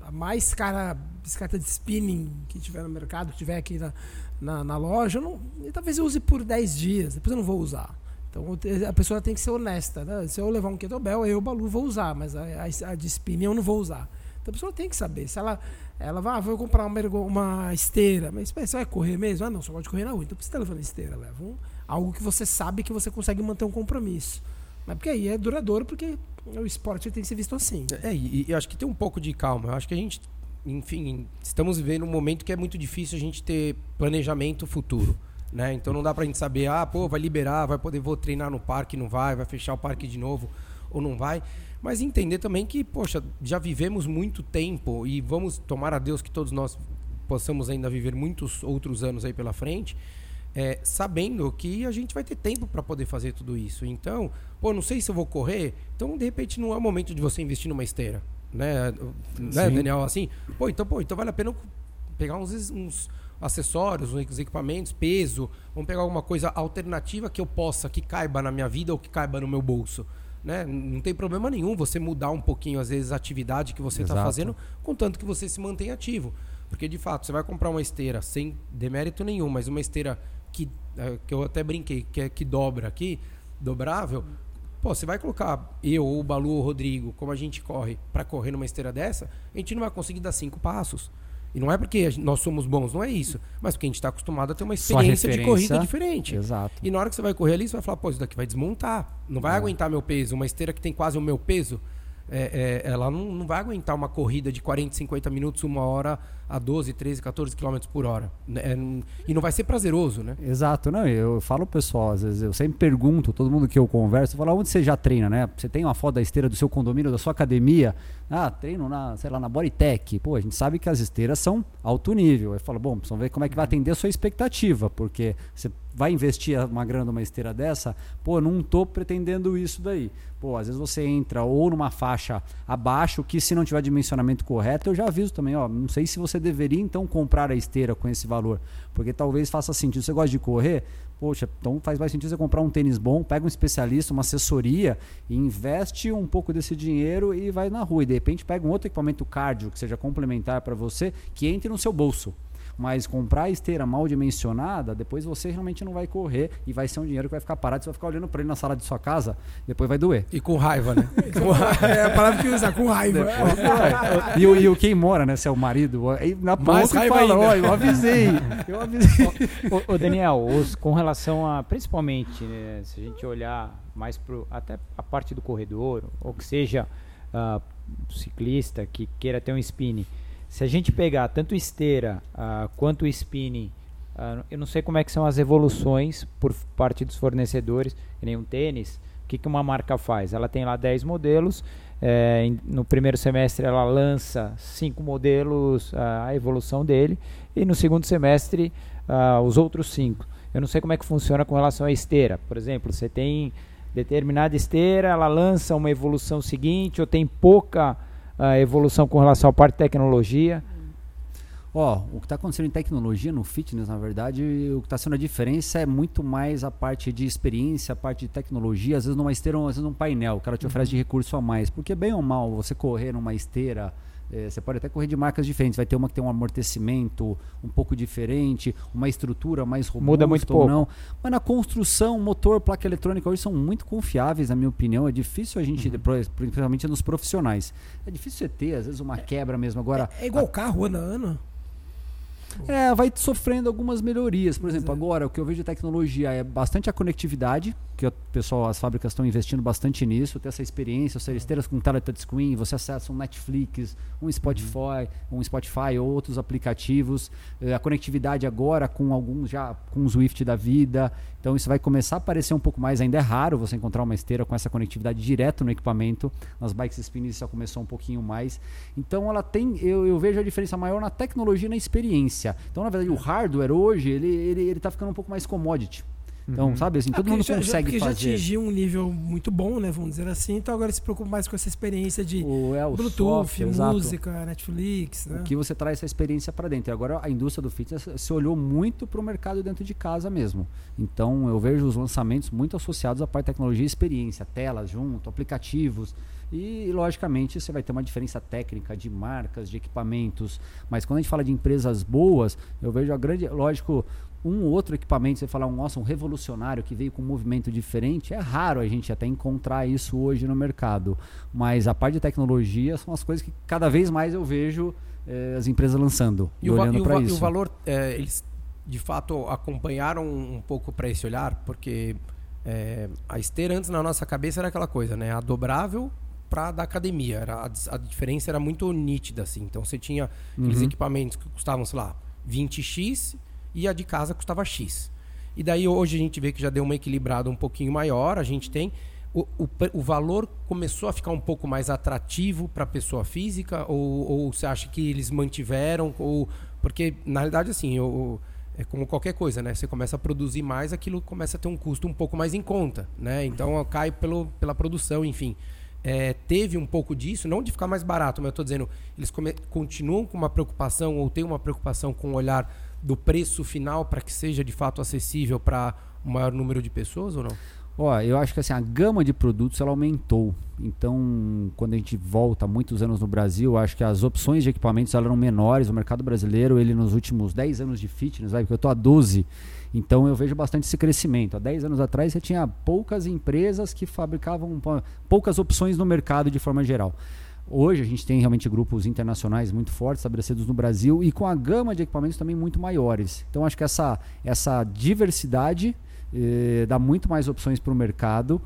a mais cara bicicleta de spinning que tiver no mercado, que tiver aqui na, na, na loja, eu não, talvez eu use por 10 dias, depois eu não vou usar. Então a pessoa tem que ser honesta. Né? Se eu levar um kettlebell, eu, Balu, vou usar, mas a, a, a de spinning eu não vou usar. Então a pessoa tem que saber. Se ela, ela vai, ah, vou comprar uma, uma esteira, mas "Mas você vai correr mesmo? Ah, não, só pode correr na rua. Então que você está levando esteira? Leva um, algo que você sabe que você consegue manter um compromisso. Mas porque aí é duradouro, porque o esporte tem que ser visto assim. É, e, eu acho que tem um pouco de calma. Eu acho que a gente, enfim, estamos vivendo um momento que é muito difícil a gente ter planejamento futuro. Né? Então não dá pra gente saber, ah, pô, vai liberar, vai poder vou treinar no parque, não vai, vai fechar o parque de novo ou não vai. Mas entender também que, poxa, já vivemos muito tempo e vamos tomar a Deus que todos nós possamos ainda viver muitos outros anos aí pela frente, é, sabendo que a gente vai ter tempo para poder fazer tudo isso. Então, pô, não sei se eu vou correr, então de repente não é o momento de você investir numa esteira, né, né. Daniel? Assim, pô, então, pô, então vale a pena pegar uns, uns acessórios, uns equipamentos, peso, vamos pegar alguma coisa alternativa que eu possa, que caiba na minha vida ou que caiba no meu bolso. Né? Não tem problema nenhum você mudar um pouquinho, às vezes, a atividade que você está fazendo, contanto que você se mantenha ativo. Porque, de fato, você vai comprar uma esteira sem demérito nenhum, mas uma esteira que, eh, que eu até brinquei, que, é, que dobra aqui, dobrável, pô, você vai colocar eu, ou o Balu, ou o Rodrigo, como a gente corre, para correr numa esteira dessa, a gente não vai conseguir dar cinco passos. E não é porque nós somos bons, não é isso. Mas porque a gente está acostumado a ter uma experiência de corrida diferente. Exato. E na hora que você vai correr ali, você vai falar, pô, isso daqui vai desmontar. Não vai aguentar meu peso. Uma esteira que tem quase o meu peso, é, é, ela não, não vai aguentar uma corrida de 40, 50 minutos, uma hora a 12, 13, 14 km por hora. É, não- e não vai ser prazeroso, né? Exato, não, eu falo pessoal, às vezes eu sempre pergunto, todo mundo que eu converso, eu falo, onde você já treina, né? Você tem uma foto da esteira do seu condomínio, da sua academia? Ah, treino na, sei lá, na Bodytech. Pô, a gente sabe que as esteiras são alto nível. Eu falo, bom, precisam ver como é que vai atender a sua expectativa, porque você vai investir uma grana numa esteira dessa, pô, não tô pretendendo isso daí. Pô, às vezes você entra ou numa faixa abaixo, que se não tiver dimensionamento correto, eu já aviso também, ó, não sei se você deveria então comprar a esteira com esse valor, porque talvez faça sentido. Você gosta de correr? Poxa, então faz mais sentido você comprar um tênis bom, pega um especialista, uma assessoria investe um pouco desse dinheiro e vai na rua. E de repente pega um outro equipamento cardio que seja complementar para você, que entre no seu bolso. Mas comprar a esteira mal dimensionada, depois você realmente não vai correr e vai ser um dinheiro que vai ficar parado. Você vai ficar olhando para ele na sala de sua casa, depois vai doer. E com raiva, né? É a palavra que eu ia usar, com raiva. e, o, e o quem mora, né? Se é o marido, aí na ponta raiva fala, ó, eu avisei. Eu avisei. Ô, ô, Daniel, os- com relação a, principalmente, né, se a gente olhar mais pro, até a parte do corredor, ou que seja ah, ciclista que queira ter um spinning, se a gente pegar tanto esteira ah, quanto spinning, ah, eu não sei como é que são as evoluções por parte dos fornecedores, nem um tênis, o que, que uma marca faz? Ela tem lá 10 modelos, é, no primeiro semestre ela lança cinco modelos, ah, a evolução dele, e no segundo semestre os outros cinco. Eu não sei como é que funciona com relação à esteira. Por exemplo, você tem determinada esteira, ela lança uma evolução seguinte, ou tem pouca ah, evolução com relação à parte de tecnologia. Ó, o que está acontecendo em tecnologia, no fitness, na verdade, o que está sendo a diferença é muito mais a parte de experiência, a parte de tecnologia, às vezes numa esteira, às vezes num painel, o cara te oferece de recurso a mais. Porque bem ou mal, você correr numa esteira, eh, você pode até correr de marcas diferentes. Vai ter uma que tem um amortecimento um pouco diferente, uma estrutura mais robusta Muda muito ou pouco. não. Mas na construção, motor, placa eletrônica hoje são muito confiáveis, na minha opinião. É difícil a gente, depois, principalmente nos profissionais, é difícil você ter, às vezes, uma quebra mesmo. Agora, É igual carro ano a ano. é, vai sofrendo algumas melhorias. Por exemplo, é. agora o que eu vejo de tecnologia é bastante a conectividade, que o pessoal, as fábricas estão investindo bastante nisso, ter essa experiência, seja, esteiras com tela touchscreen, você acessa um Netflix, um Spotify, um Spotify ou outros aplicativos. Eh, A conectividade agora com alguns já com os Swift da vida. Então isso vai começar a aparecer um pouco mais. Ainda é raro você encontrar uma esteira com essa conectividade direto no equipamento. Nas bikes spin isso já começou um pouquinho mais. Então ela tem, eu, eu vejo a diferença maior na tecnologia e na experiência. Então na verdade o hardware hoje ele ele ele está ficando um pouco mais commodity. Então, uhum. sabe assim, todo ah, mundo já, consegue já, fazer. já atingiu um nível muito bom, né? Vamos dizer assim. Então agora se preocupa mais com essa experiência de o, é, o Bluetooth, software, música, exato. Netflix, né? O que você traz essa experiência para dentro. E agora a indústria do fitness se olhou muito para o mercado dentro de casa mesmo. Então eu vejo os lançamentos muito associados à parte de tecnologia e experiência, telas junto, aplicativos. E, logicamente, você vai ter uma diferença técnica de marcas, de equipamentos. Mas quando a gente fala de empresas boas, eu vejo a grande. Lógico, um outro equipamento, você falar, um, nossa, um revolucionário que veio com um movimento diferente, é raro a gente até encontrar isso hoje no mercado. Mas a parte de tecnologia são as coisas que cada vez mais eu vejo eh, as empresas lançando e, e olhando para isso. E o valor, eh, eles de fato acompanharam um pouco para esse olhar, porque eh, a esteira antes na nossa cabeça era aquela coisa, né? A dobrável para da academia. Era, a, a, diferença era muito nítida, assim. Então você tinha aqueles uhum. equipamentos que custavam, sei lá, 20x e a de casa custava X. E daí hoje a gente vê que já deu uma equilibrada um pouquinho maior, a gente tem. O, o, o valor começou a ficar um pouco mais atrativo para a pessoa física? Ou, ou você acha que eles mantiveram? Ou, porque, na realidade, assim, eu, é como qualquer coisa, né? Você começa a produzir mais, aquilo começa a ter um custo um pouco mais em conta, né? Então cai pelo, pela produção, enfim é, teve um pouco disso, não de ficar mais barato, mas eu estou dizendo, eles continuam com uma preocupação ou têm uma preocupação com o olhar do preço final para que seja de fato acessível para o maior número de pessoas ou não? Ó, eu acho que assim, a gama de produtos ela aumentou. Então, quando a gente volta muitos anos no Brasil, acho que as opções de equipamentos eram menores. O mercado brasileiro, ele nos últimos 10 anos de fitness, porque eu estou há 12, então eu vejo bastante esse crescimento. Há 10 anos atrás você tinha poucas empresas que fabricavam poucas opções no mercado de forma geral. Hoje a gente tem realmente grupos internacionais muito fortes estabelecidos no Brasil e com a gama de equipamentos também muito maiores. Então acho que essa, essa diversidade eh, dá muito mais opções para o mercado.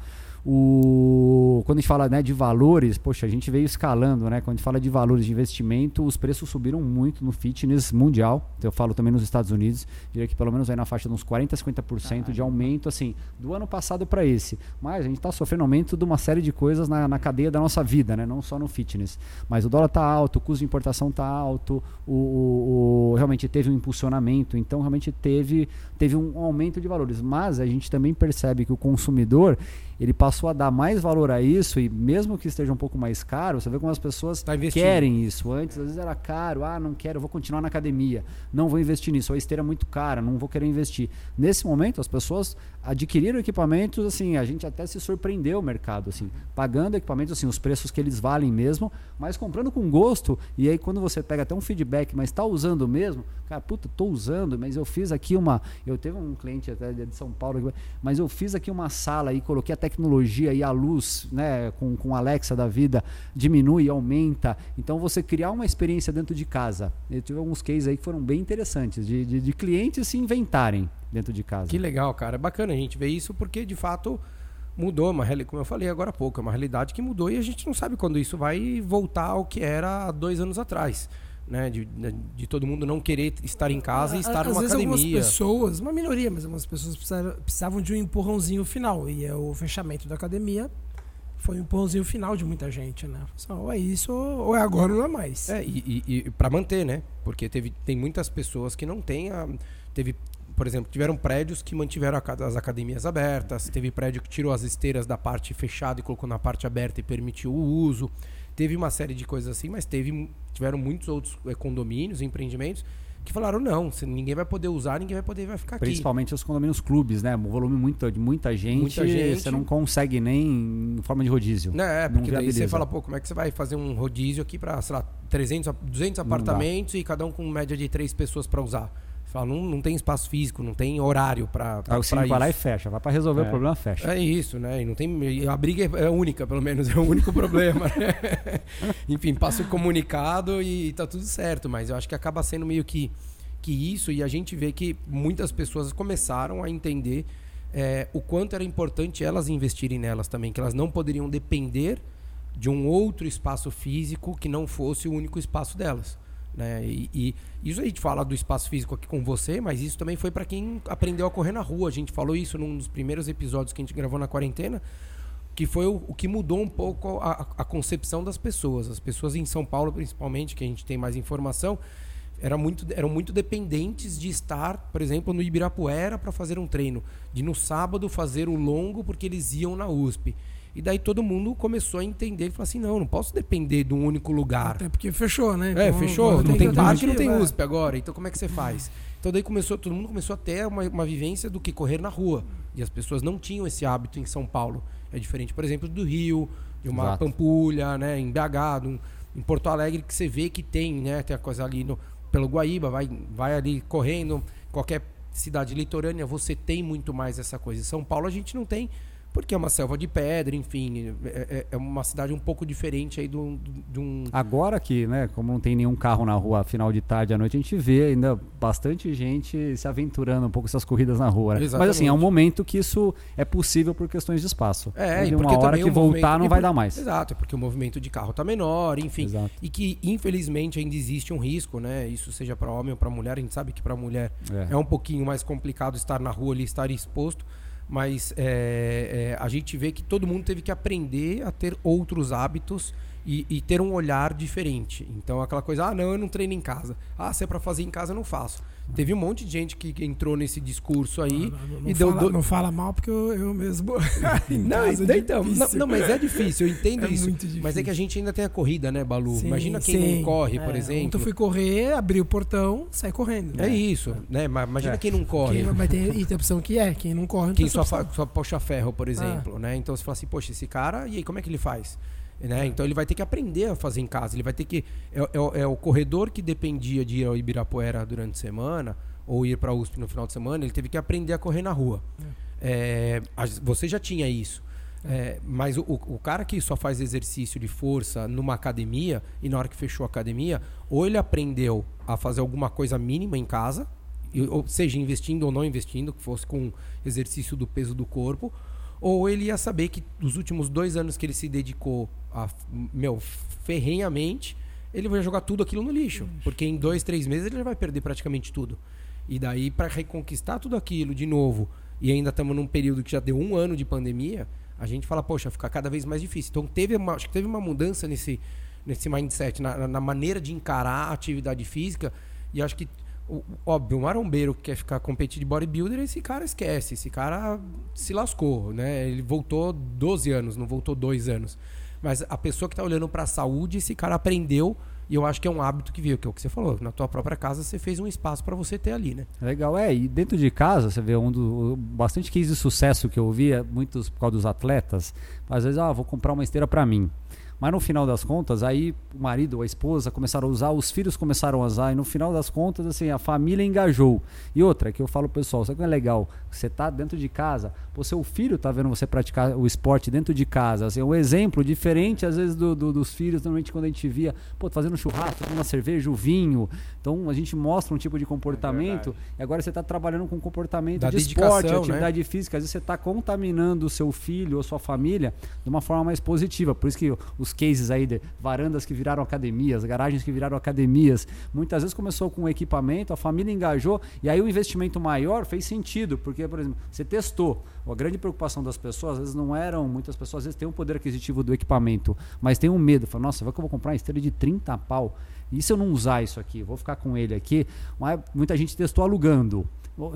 O, quando a gente fala né, de valores, poxa, a gente veio escalando, né? Quando a gente fala de valores de investimento, os preços subiram muito no fitness mundial. Eu falo também nos Estados Unidos, diria que pelo menos aí na faixa de uns 40%, 50% de aumento, assim, do ano passado para esse. Mas a gente está sofrendo aumento de uma série de coisas na, na, cadeia da nossa vida, né? Não só no fitness. Mas o dólar está alto, o custo de importação está alto, o, o, o, realmente teve um impulsionamento, então realmente teve, teve um aumento de valores. Mas a gente também percebe que o consumidor ele passou a dar mais valor a isso e mesmo que esteja um pouco mais caro, você vê como as pessoas tá querem isso. Antes, às vezes era caro, ah, não quero, vou continuar na academia, não vou investir nisso, a esteira é muito cara, não vou querer investir. Nesse momento, as pessoas adquiriram equipamentos, assim, a gente até se surpreendeu o mercado, assim, pagando equipamentos, assim, os preços que eles valem mesmo, mas comprando com gosto, e aí quando você pega até um feedback, mas está usando mesmo, cara, puta, tô usando, mas eu fiz aqui uma, eu teve um cliente até de São Paulo, mas eu fiz aqui uma sala e coloquei até tecnologia e a luz, né, com, com Alexa da vida, diminui aumenta. Então você criar uma experiência dentro de casa. Eu tive alguns cases aí que foram bem interessantes, de, de, de clientes se inventarem dentro de casa. Que legal, cara. É bacana a gente ver isso porque de fato mudou, uma, como eu falei agora há pouco, é uma realidade que mudou e a gente não sabe quando isso vai voltar ao que era há dois anos atrás né? De, de, todo mundo não querer estar em casa e estar Às numa vezes academia. algumas pessoas, uma minoria, mas algumas pessoas precisavam, precisavam de um empurrãozinho final. E é o fechamento da academia foi um empurrãozinho final de muita gente, né? Ou é isso ou é agora ou não é mais. É, e, e, e para manter, né? Porque teve, tem muitas pessoas que não têm a, Teve, por exemplo, tiveram prédios que mantiveram as academias abertas, teve prédio que tirou as esteiras da parte fechada e colocou na parte aberta e permitiu o uso. Teve uma série de coisas assim, mas teve, tiveram muitos outros é, condomínios, empreendimentos que falaram não, ninguém vai poder usar, ninguém vai poder vai ficar Principalmente os condomínios clubes, né? Um volume muito, de muita gente, muita gente, você não consegue nem em forma de rodízio. Não, é, porque daí você fala, pô, como é que você vai fazer um rodízio aqui para, sei lá, 300, 200 apartamentos e cada um com média de três pessoas para usar? Fala, não, não tem espaço físico, não tem horário para Aí o cinco vai lá e fecha, vai para resolver é. o problema, fecha. É isso, né? E não tem, a briga é única, pelo menos, é o único problema. Né? Enfim, passa o comunicado e tá tudo certo, mas eu acho que acaba sendo meio que, que isso, e a gente vê que muitas pessoas começaram a entender é, o quanto era importante elas investirem nelas também, que elas não poderiam depender de um outro espaço físico que não fosse o único espaço delas. Né? E, e, isso a gente fala do espaço físico aqui com você, mas isso também foi para quem aprendeu a correr na rua. A gente falou isso num dos primeiros episódios que a gente gravou na quarentena, que foi o, o que mudou um pouco a, a, concepção das pessoas. As pessoas em São Paulo, principalmente, que a gente tem mais informação, era muito, eram muito dependentes de estar, por exemplo, no Ibirapuera para fazer um treino, de no sábado fazer o longo porque eles iam na USP. E daí todo mundo começou a entender e falou assim: não, não posso depender de um único lugar. Até porque fechou, né? É, Então, fechou. Não tem parque, não tem. USP agora. Então como é que você faz? Então daí começou, todo mundo começou a ter uma, uma vivência do que correr na rua. E as pessoas não tinham esse hábito em São Paulo. É diferente, por exemplo, do Rio, de uma Exato. Pampulha, né, em BH, num- em Porto Alegre, que você vê que tem, né? Tem a coisa ali no, pelo Guaíba, vai, vai ali correndo, qualquer cidade litorânea, você tem muito mais essa coisa. Em São Paulo a gente não tem, porque é uma selva de pedra, enfim, é, é- é uma cidade um pouco diferente aí de um- de um, Agora que, né, como não tem nenhum carro na rua final de tarde à noite, a gente vê ainda bastante gente se aventurando um pouco essas corridas na rua. né? Mas assim, é um momento que isso é possível por questões de espaço. É, Onde e uma porque hora que voltar não e vai por- dar mais. Exato, é porque o movimento de carro tá menor, enfim. Exato. E que, infelizmente, ainda existe um risco, né? Isso seja para homem ou para mulher. A gente sabe que para mulher É. é. um pouquinho mais complicado estar na rua ali, estar exposto. Mas é, é, a gente vê que todo mundo teve que aprender a ter outros hábitos e, e ter um olhar diferente. Então, aquela coisa, ah, não, eu não treino em casa. Ah, se é para fazer em casa, eu não faço. Teve um monte de gente que entrou nesse discurso aí Não, não e deu. fala, do- não fala mal porque eu, eu mesmo. Não, então, é então, não, não, mas é difícil, eu entendo É isso. Mas é que a gente ainda tem a corrida, né, Balu? Sim, Imagina quem sim. não corre, por É, exemplo. Ontem eu fui correr, abri o portão, sai correndo. É isso, né? Imagina É. quem não corre. Quem, mas tem, e tem a opção que é, quem não corre não Quem só, só puxa ferro, por Ah. exemplo, né? Então você fala assim, poxa, esse cara, e aí como é que ele faz? Né? Então ele vai ter que aprender a fazer em casa. Ele vai ter que. É, é o- é o corredor que dependia de ir ao Ibirapuera durante a semana, ou ir para a USP no final de semana, ele teve que aprender a correr na rua. É, a- você já tinha isso. É, mas o, o- cara que só faz exercício de força numa academia e na hora que fechou a academia, ou ele aprendeu a fazer alguma coisa mínima em casa, ou seja, investindo ou não investindo, que fosse com exercício do peso do corpo, ou ele ia saber que nos últimos dois anos que ele se dedicou a, meu, ferrenhamente, ele vai jogar tudo aquilo no lixo. Porque em dois, três meses ele já vai perder praticamente tudo. E daí, para reconquistar tudo aquilo de novo, e ainda estamos num período que já deu um ano de pandemia, a gente fala, poxa, fica cada vez mais difícil. Então teve uma, acho que teve uma mudança nesse, nesse mindset, na, na maneira de encarar a atividade física. E acho que, óbvio, um marombeiro que quer ficar competir de bodybuilder, esse cara esquece. Esse cara se lascou, né? Ele voltou 12 anos, não voltou dois anos. Mas a pessoa que está olhando para a saúde, esse cara aprendeu. E eu acho que é um hábito que veio, que é o que você falou. Na tua própria casa, você fez um espaço para você ter ali, né? Legal, é. E dentro de casa, você vê um do bastante case de sucesso que eu via, muitos por causa dos atletas. Às vezes, ah, vou comprar uma esteira para mim. Mas no final das contas, aí o marido ou a esposa começaram a usar, os filhos começaram a usar, e no final das contas, assim, a família engajou. E outra, que eu falo pessoal, sabe o que é legal? Você tá dentro de casa, o seu filho tá vendo você praticar o esporte dentro de casa. Assim, é um exemplo diferente, às vezes, do, do- dos filhos, normalmente quando a gente via, pô, fazendo churrasco, tomando uma cerveja, o vinho. Então a gente mostra um tipo de comportamento, e agora você tá trabalhando com comportamento Da de esporte, né? atividade física, às vezes você está contaminando o seu filho ou sua família de uma forma mais positiva. Por isso que os cases aí de varandas que viraram academias, garagens que viraram academias, muitas vezes começou com equipamento, a família engajou e aí o investimento maior fez sentido, porque, por exemplo, você testou. A grande preocupação das pessoas, às vezes não eram, muitas pessoas às vezes têm um poder aquisitivo do equipamento, mas tem um medo. Fala, nossa, vai que eu vou comprar uma esteira de 30 pau. E se eu não usar isso aqui? Vou ficar com ele aqui. Mas muita gente testou alugando.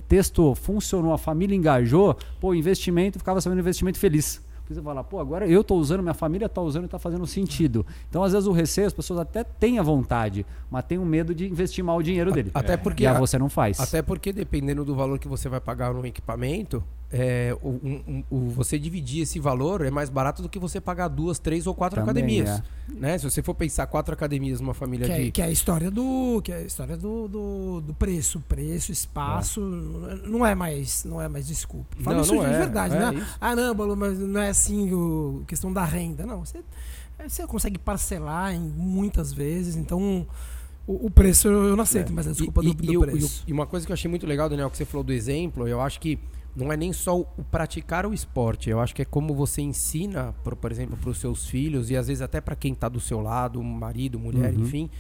Testou, funcionou, a família engajou, pô, investimento, ficava sabendo investimento feliz. Porque você fala, pô, agora eu estou usando, minha família está usando e está fazendo sentido. Então, às vezes, o receio, as pessoas até têm a vontade, mas tem o medo de investir mal o dinheiro dele. Até porque e a- você não faz. Até porque, dependendo do valor que você vai pagar no equipamento, é, o, um- o- você dividir esse valor é mais barato do que você pagar duas, três ou quatro Também, academias. é. Né? Se você for pensar quatro academias numa família Que é, de. que é a história do que é a história do, do, do preço, preço, espaço, não é mais não é mais desculpa. Falo Não, isso não de é, verdade, é né? Ah, não, Balu, mas não é assim o questão da renda, não. Você é, você consegue parcelar em muitas vezes, então o, o preço eu não aceito, mas a desculpa É. e, do, e- do e o- preço. e uma coisa que eu achei muito legal, Daniel, que você falou do exemplo, eu acho que não é nem só o praticar o esporte, eu acho que é como você ensina, por, por exemplo, para os seus filhos e às vezes até para quem está do seu lado, marido, mulher, Uhum. enfim,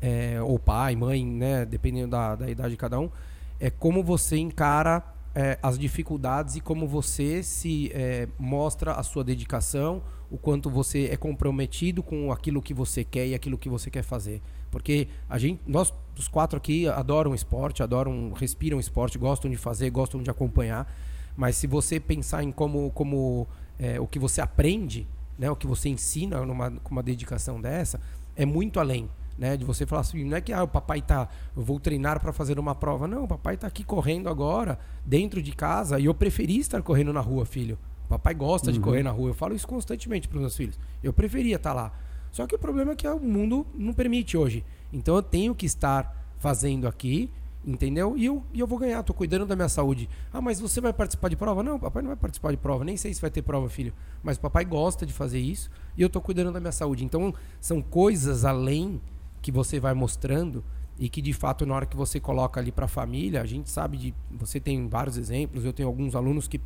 é, ou pai, mãe, né, dependendo da, da idade de cada um, é como você encara é, as dificuldades e como você se é, mostra a sua dedicação o quanto você é comprometido com aquilo que você quer e aquilo que você quer fazer. Porque a gente, nós os quatro aqui adoram esporte, adoram, respiram esporte, gostam de fazer, gostam de acompanhar. Mas se você pensar em como, como é, o que você aprende, né, o que você ensina numa, com uma dedicação dessa, é muito além. Né, de você falar assim, não é que ah, o papai tá, eu vou treinar para fazer uma prova. Não, o papai tá aqui correndo agora, dentro de casa, e eu preferi estar correndo na rua, filho. O papai gosta uhum. de correr na rua. Eu falo isso constantemente para os meus filhos. Eu preferia estar tá lá. Só que o problema é que o mundo não permite hoje. Então eu tenho que estar fazendo aqui Entendeu? E eu, e eu vou ganhar, tô cuidando da minha saúde. Ah, mas você vai participar de prova? Não, papai não vai participar de prova, nem sei se vai ter prova, filho. Mas papai gosta de fazer isso e eu tô cuidando da minha saúde. Então, são coisas além que você vai mostrando e que de fato na hora que você coloca ali para a família, a gente sabe de, você tem vários exemplos, eu tenho alguns alunos que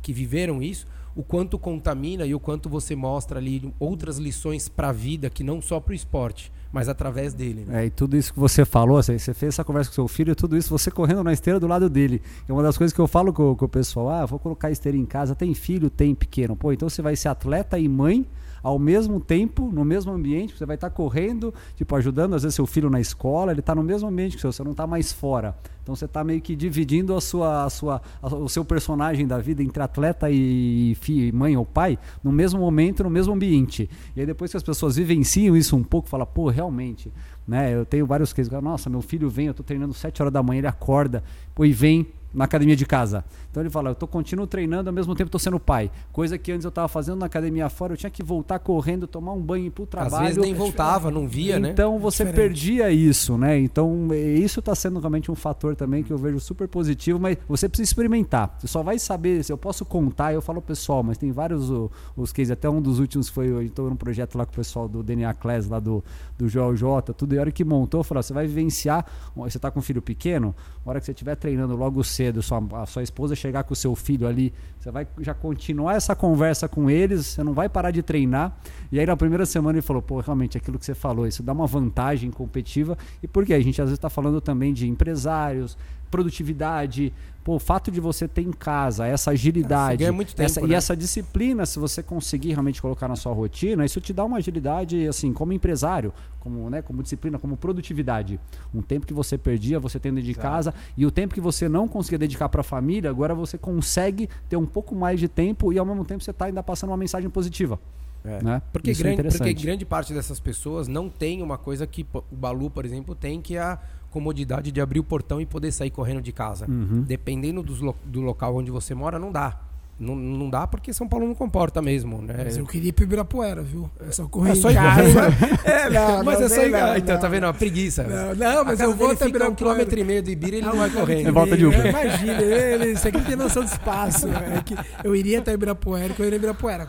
que viveram isso, o quanto contamina e o quanto você mostra ali outras lições para a vida que não só para o esporte mas através dele. Né? É, e tudo isso que você falou, você fez essa conversa com seu filho, tudo isso você correndo na esteira do lado dele. É uma das coisas que eu falo com, com o pessoal: ah, vou colocar esteira em casa, tem filho, tem pequeno. Pô, então você vai ser atleta e mãe ao mesmo tempo, no mesmo ambiente, você vai estar correndo, tipo, ajudando às vezes seu filho na escola, ele está no mesmo ambiente que seu, você não está mais fora. Então você está meio que dividindo a sua, a sua, a, o seu personagem da vida entre atleta e filho, mãe ou pai no mesmo momento, no mesmo ambiente. E aí depois que as pessoas vivenciam isso um pouco, fala, pô, realmente, né? Eu tenho vários cases, nossa, meu filho vem, eu estou treinando 7 horas da manhã, ele acorda, pô, e vem na academia de casa. Então ele fala, eu tô continuo treinando, ao mesmo tempo estou sendo pai. Coisa que antes eu estava fazendo na academia fora, eu tinha que voltar correndo, tomar um banho para o trabalho. Às vezes nem voltava, não via, né? Então você Diferente. perdia isso, né? Então isso está sendo realmente um fator também que eu vejo super positivo, mas você precisa experimentar. Você só vai saber, eu posso contar, eu falo pessoal, mas tem vários os, os cases, até um dos últimos foi, eu estou num projeto lá com o pessoal do DNA Class, lá do, do Joel J, tudo, e a hora que montou, falou, você vai vivenciar, você está com um filho pequeno, a hora que você estiver treinando logo cedo, sua, a sua esposa chegar com o seu filho ali, você vai já continuar essa conversa com eles, você não vai parar de treinar. E aí na primeira semana ele falou, pô, realmente aquilo que você falou, isso dá uma vantagem competitiva. E por quê? A gente às vezes está falando também de empresários, produtividade, Pô, o fato de você ter em casa essa agilidade é, tempo, essa, né? e essa disciplina, se você conseguir realmente colocar na sua rotina, isso te dá uma agilidade, assim, como empresário, como, né, como disciplina, como produtividade. Um tempo que você perdia, você tendo de Exato. casa, e o tempo que você não conseguia dedicar para a família, agora você consegue ter um pouco mais de tempo e ao mesmo tempo você está ainda passando uma mensagem positiva. É. Né? Porque, grande, é porque grande parte dessas pessoas não tem uma coisa que o Balu, por exemplo, tem, que é a comodidade de abrir o portão e poder sair correndo de casa. Uhum. Dependendo do, do local onde você mora, não dá. Não, não dá porque São Paulo não comporta mesmo, né? Mas eu queria ir pro Ibirapuera, viu? É só correr é só em casa. é, não, mas não, é só ir não, Então, tá vendo? Uma preguiça. Não, não mas eu vou até Ibirapuera. um quilômetro e meio do Ibira ele não vai correndo. É volta de Uber. Imagina, ele, isso aqui tem noção de espaço. É que eu iria até Ibirapuera, eu iria Ibirapuera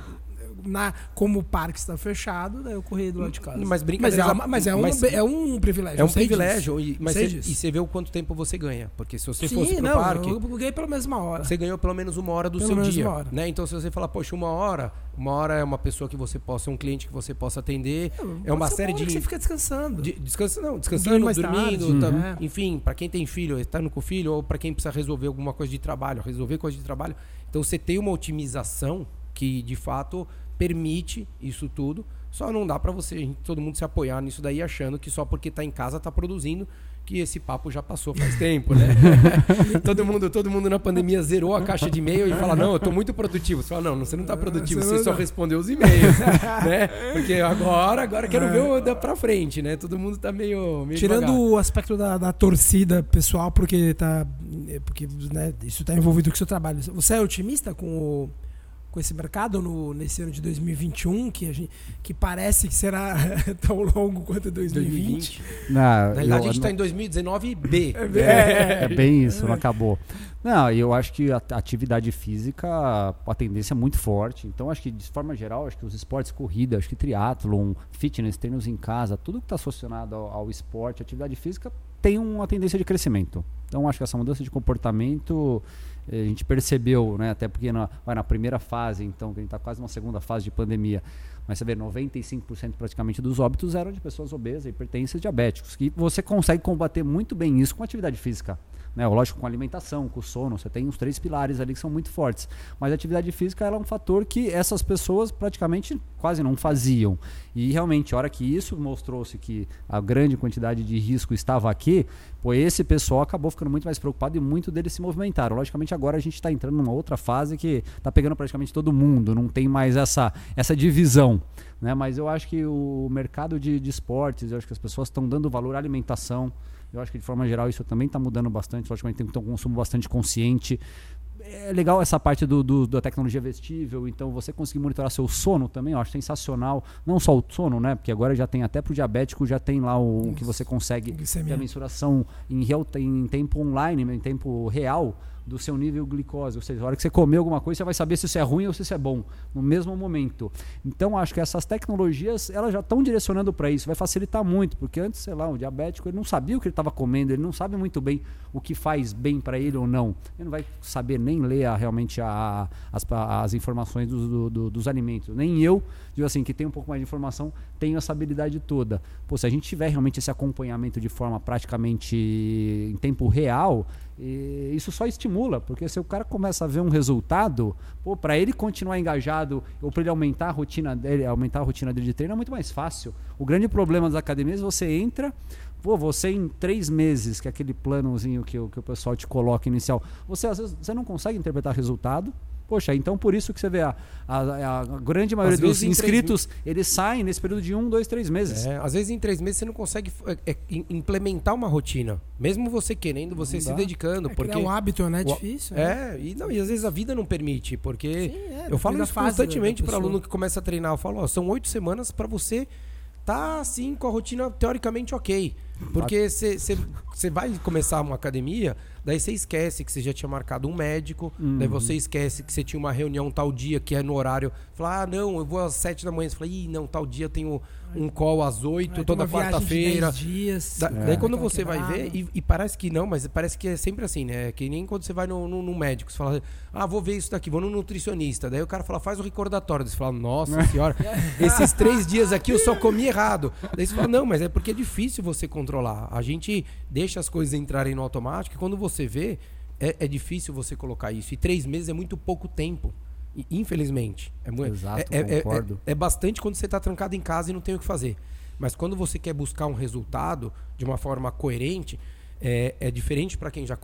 na, como o parque está fechado, daí eu corri do lado de casa. Mas brincadeira. Mas, é, mas é, um, mas, é um privilégio. É um privilégio. E, mas cê, e você vê o quanto tempo você ganha. Porque se você Sim, fosse pro não, parque. Eu ganhei pela mesma hora. Você ganhou pelo menos uma hora do pelo seu dia. Hora. Né? Então, se você falar, poxa, uma hora, uma hora é uma pessoa que você possa, um cliente que você possa atender. É, é uma série de. você fica descansando. De, descansando, não, descansando, dormindo. Tá, uhum. Enfim, para quem tem filho, estando com o filho, ou para quem precisa resolver alguma coisa de trabalho, resolver coisa de trabalho. Então você tem uma otimização que de fato permite isso tudo. Só não dá para você, todo mundo se apoiar nisso daí achando que só porque tá em casa tá produzindo, que esse papo já passou faz tempo, né? todo mundo, todo mundo na pandemia zerou a caixa de e-mail e fala: "Não, eu tô muito produtivo". Você fala: "Não, você não tá produtivo, você só respondeu os e-mails", né? Porque agora, agora quero ver o da para frente, né? Todo mundo tá meio, meio tirando devagar. o aspecto da, da, torcida pessoal, porque tá porque né, isso tá envolvido com o seu trabalho. Você é otimista com o com esse mercado no, nesse ano de 2021, que, a gente, que parece que será tão longo quanto 2020. 2020. Não, Na verdade, eu, a gente está em 2019B. É, é, é, bem isso, não acabou. Não, eu acho que a atividade física, a tendência é muito forte. Então, acho que, de forma geral, acho que os esportes corrida, acho que triatlon, fitness, treinos em casa, tudo que está associado ao, ao esporte, atividade física, tem uma tendência de crescimento. Então, acho que essa mudança de comportamento a gente percebeu, né, até porque na, na primeira fase, então, que a gente está quase na segunda fase de pandemia, mas você vê, 95% praticamente dos óbitos eram de pessoas obesas, hipertensas, diabéticos, que você consegue combater muito bem isso com atividade física. Né? Lógico, com alimentação, com sono, você tem os três pilares ali que são muito fortes. Mas a atividade física é um fator que essas pessoas praticamente quase não faziam. E realmente, a hora que isso mostrou-se que a grande quantidade de risco estava aqui, pô, esse pessoal acabou ficando muito mais preocupado e muito deles se movimentaram. Logicamente, agora a gente está entrando numa outra fase que está pegando praticamente todo mundo, não tem mais essa, essa divisão. Né? Mas eu acho que o mercado de, de esportes, eu acho que as pessoas estão dando valor à alimentação. Eu acho que de forma geral isso também está mudando bastante. Logicamente tem que ter um consumo bastante consciente. É legal essa parte do, do, da tecnologia vestível, então você conseguir monitorar seu sono também, eu acho sensacional. Não só o sono, né? Porque agora já tem até para o diabético, já tem lá o que você consegue ter a mensuração em, real, em tempo online, em tempo real do seu nível glicose. Ou seja, a hora que você comer alguma coisa, você vai saber se isso é ruim ou se isso é bom, no mesmo momento. Então, acho que essas tecnologias, elas já estão direcionando para isso. Vai facilitar muito, porque antes, sei lá, um diabético, ele não sabia o que ele estava comendo, ele não sabe muito bem o que faz bem para ele ou não. Ele não vai saber nem ler a, realmente a, as, as informações do, do, do, dos alimentos. Nem eu, digo assim, que tenho um pouco mais de informação, tenho essa habilidade toda. Pô, se a gente tiver realmente esse acompanhamento de forma praticamente em tempo real, isso só estimula, porque se o cara começa a ver um resultado, para ele continuar engajado ou para ele aumentar a rotina dele, aumentar a rotina dele de treino é muito mais fácil. O grande problema das academias, você entra, pô, você em três meses, que é aquele planozinho que, que o pessoal te coloca inicial, você às vezes você não consegue interpretar resultado, Poxa, então por isso que você vê a, a, a grande maioria dos inscritos, eles saem nesse período de um, dois, três meses. É, às vezes em três meses você não consegue é, é, implementar uma rotina. Mesmo você querendo, você se dedicando. É, porque é um hábito, né? É difícil. Né? É, e, não, e às vezes a vida não permite. Porque Sim, é, eu falo isso constantemente para aluno que começa a treinar. Eu falo, ó, são oito semanas para você tá assim com a rotina teoricamente ok. Porque você vai começar uma academia, daí você esquece que você já tinha marcado um médico, uhum. daí você esquece que você tinha uma reunião tal dia que é no horário. Fala, ah, não, eu vou às sete da manhã. Você fala, ih, não, tal dia eu tenho um call às oito, toda quarta-feira. dias. Da, é. Daí quando você vai ver, e, e, parece que não, mas parece que é sempre assim, né? Que nem quando você vai no, no, no, médico, você fala, ah, vou ver isso daqui, vou no nutricionista. Daí o cara fala, faz o recordatório. Você fala, nossa senhora, esses três dias aqui eu só comi errado. Daí você fala, não, mas é porque é difícil você controlar. A gente deixa as coisas entrarem no automático e quando você vê, é, é difícil você colocar isso. E três meses é muito pouco tempo. Infelizmente. É, muito, Exato, é, é, é concordo. É, é, bastante quando você está trancado em casa e não tem o que fazer. Mas quando você quer buscar um resultado de uma forma coerente, é, é diferente para quem já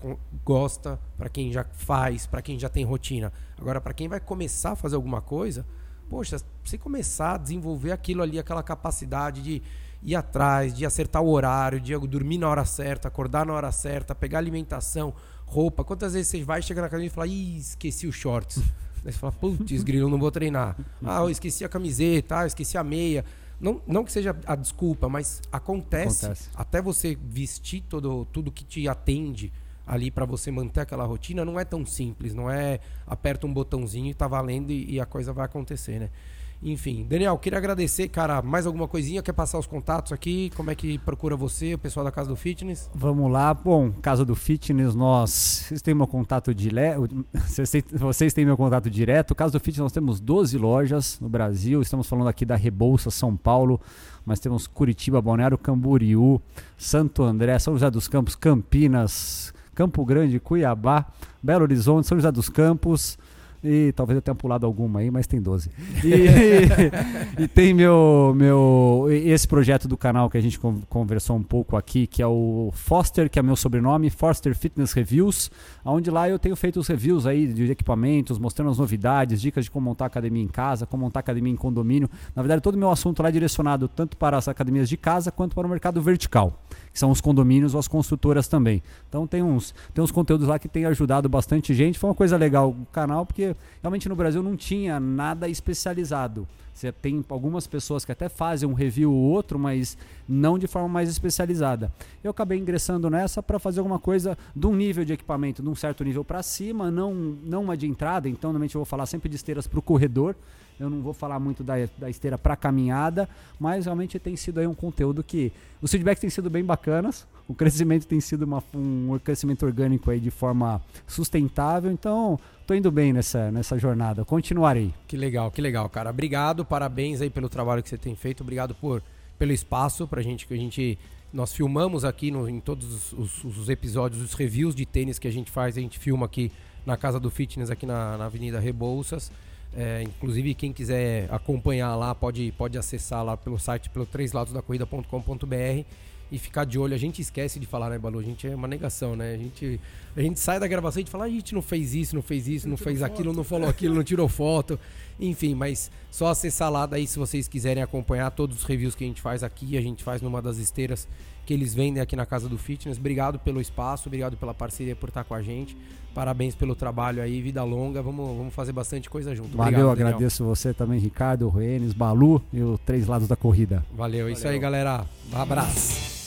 gosta, para quem já faz, para quem já tem rotina. Agora, para quem vai começar a fazer alguma coisa, poxa, você começar a desenvolver aquilo ali, aquela capacidade de ir atrás, de acertar o horário, de dormir na hora certa, acordar na hora certa, pegar alimentação, roupa. Quantas vezes você vai chegar na academia e fala, ih, esqueci os shorts. Daí você fala, putz, grilo, não vou treinar. Ah, eu esqueci a camiseta, ah, eu esqueci a meia. Não, não que seja a desculpa, mas acontece, acontece. até você vestir todo, tudo que te atende ali para você manter aquela rotina, não é tão simples, não é aperta um botãozinho e tá valendo e, e a coisa vai acontecer, né? Enfim, Daniel, queria agradecer, cara. Mais alguma coisinha? Quer passar os contatos aqui? Como é que procura você, o pessoal da Casa do Fitness? Vamos lá. Bom, Casa do Fitness, nós. Vocês têm meu contato direto. Vocês têm meu contato direto. Casa do Fitness, nós temos 12 lojas no Brasil. Estamos falando aqui da Rebouça, São Paulo. Mas temos Curitiba, Balneário Camboriú, Santo André, São José dos Campos, Campinas, Campo Grande, Cuiabá, Belo Horizonte, São José dos Campos. E talvez eu tenha pulado alguma aí, mas tem 12. E, e, tem meu, meu. Esse projeto do canal que a gente conversou um pouco aqui, que é o Foster, que é meu sobrenome, Foster Fitness Reviews, onde lá eu tenho feito os reviews aí de equipamentos, mostrando as novidades, dicas de como montar academia em casa, como montar academia em condomínio. Na verdade, todo o meu assunto lá é direcionado tanto para as academias de casa quanto para o mercado vertical que são os condomínios ou as construtoras também. Então tem uns, tem uns conteúdos lá que tem ajudado bastante gente. Foi uma coisa legal o canal, porque realmente no Brasil não tinha nada especializado. Você tem algumas pessoas que até fazem um review ou outro, mas não de forma mais especializada. Eu acabei ingressando nessa para fazer alguma coisa de um nível de equipamento, de um certo nível para cima, não, não uma de entrada. Então, normalmente eu vou falar sempre de esteiras para o corredor. Eu não vou falar muito da, da esteira para caminhada, mas realmente tem sido aí um conteúdo que os feedbacks têm sido bem bacanas. O crescimento tem sido uma, um crescimento orgânico aí de forma sustentável. Então, tô indo bem nessa, nessa jornada. Continuarei. Que legal, que legal, cara. Obrigado, parabéns aí pelo trabalho que você tem feito. Obrigado por pelo espaço pra gente que a gente nós filmamos aqui no, em todos os, os, os, episódios, os reviews de tênis que a gente faz, a gente filma aqui na Casa do Fitness, aqui na, na Avenida Rebouças. É, inclusive, quem quiser acompanhar lá, pode, pode acessar lá pelo site, pelo trêsladosdacorrida.com.br e ficar de olho. A gente esquece de falar, né, Balu? A gente é uma negação, né? A gente, a gente sai da gravação e fala, ah, a gente não fez isso, não fez isso, não, não fez aquilo, foto. não falou aquilo, não tirou foto. Enfim, mas só acessar lá daí se vocês quiserem acompanhar todos os reviews que a gente faz aqui. A gente faz numa das esteiras que eles vendem aqui na Casa do Fitness. Obrigado pelo espaço, obrigado pela parceria por estar com a gente. Parabéns pelo trabalho aí, vida longa. Vamos, vamos fazer bastante coisa junto. Valeu, obrigado, agradeço você também, Ricardo, Ruenes, Balu e o Três Lados da Corrida. Valeu, Valeu. isso aí, galera. Um abraço.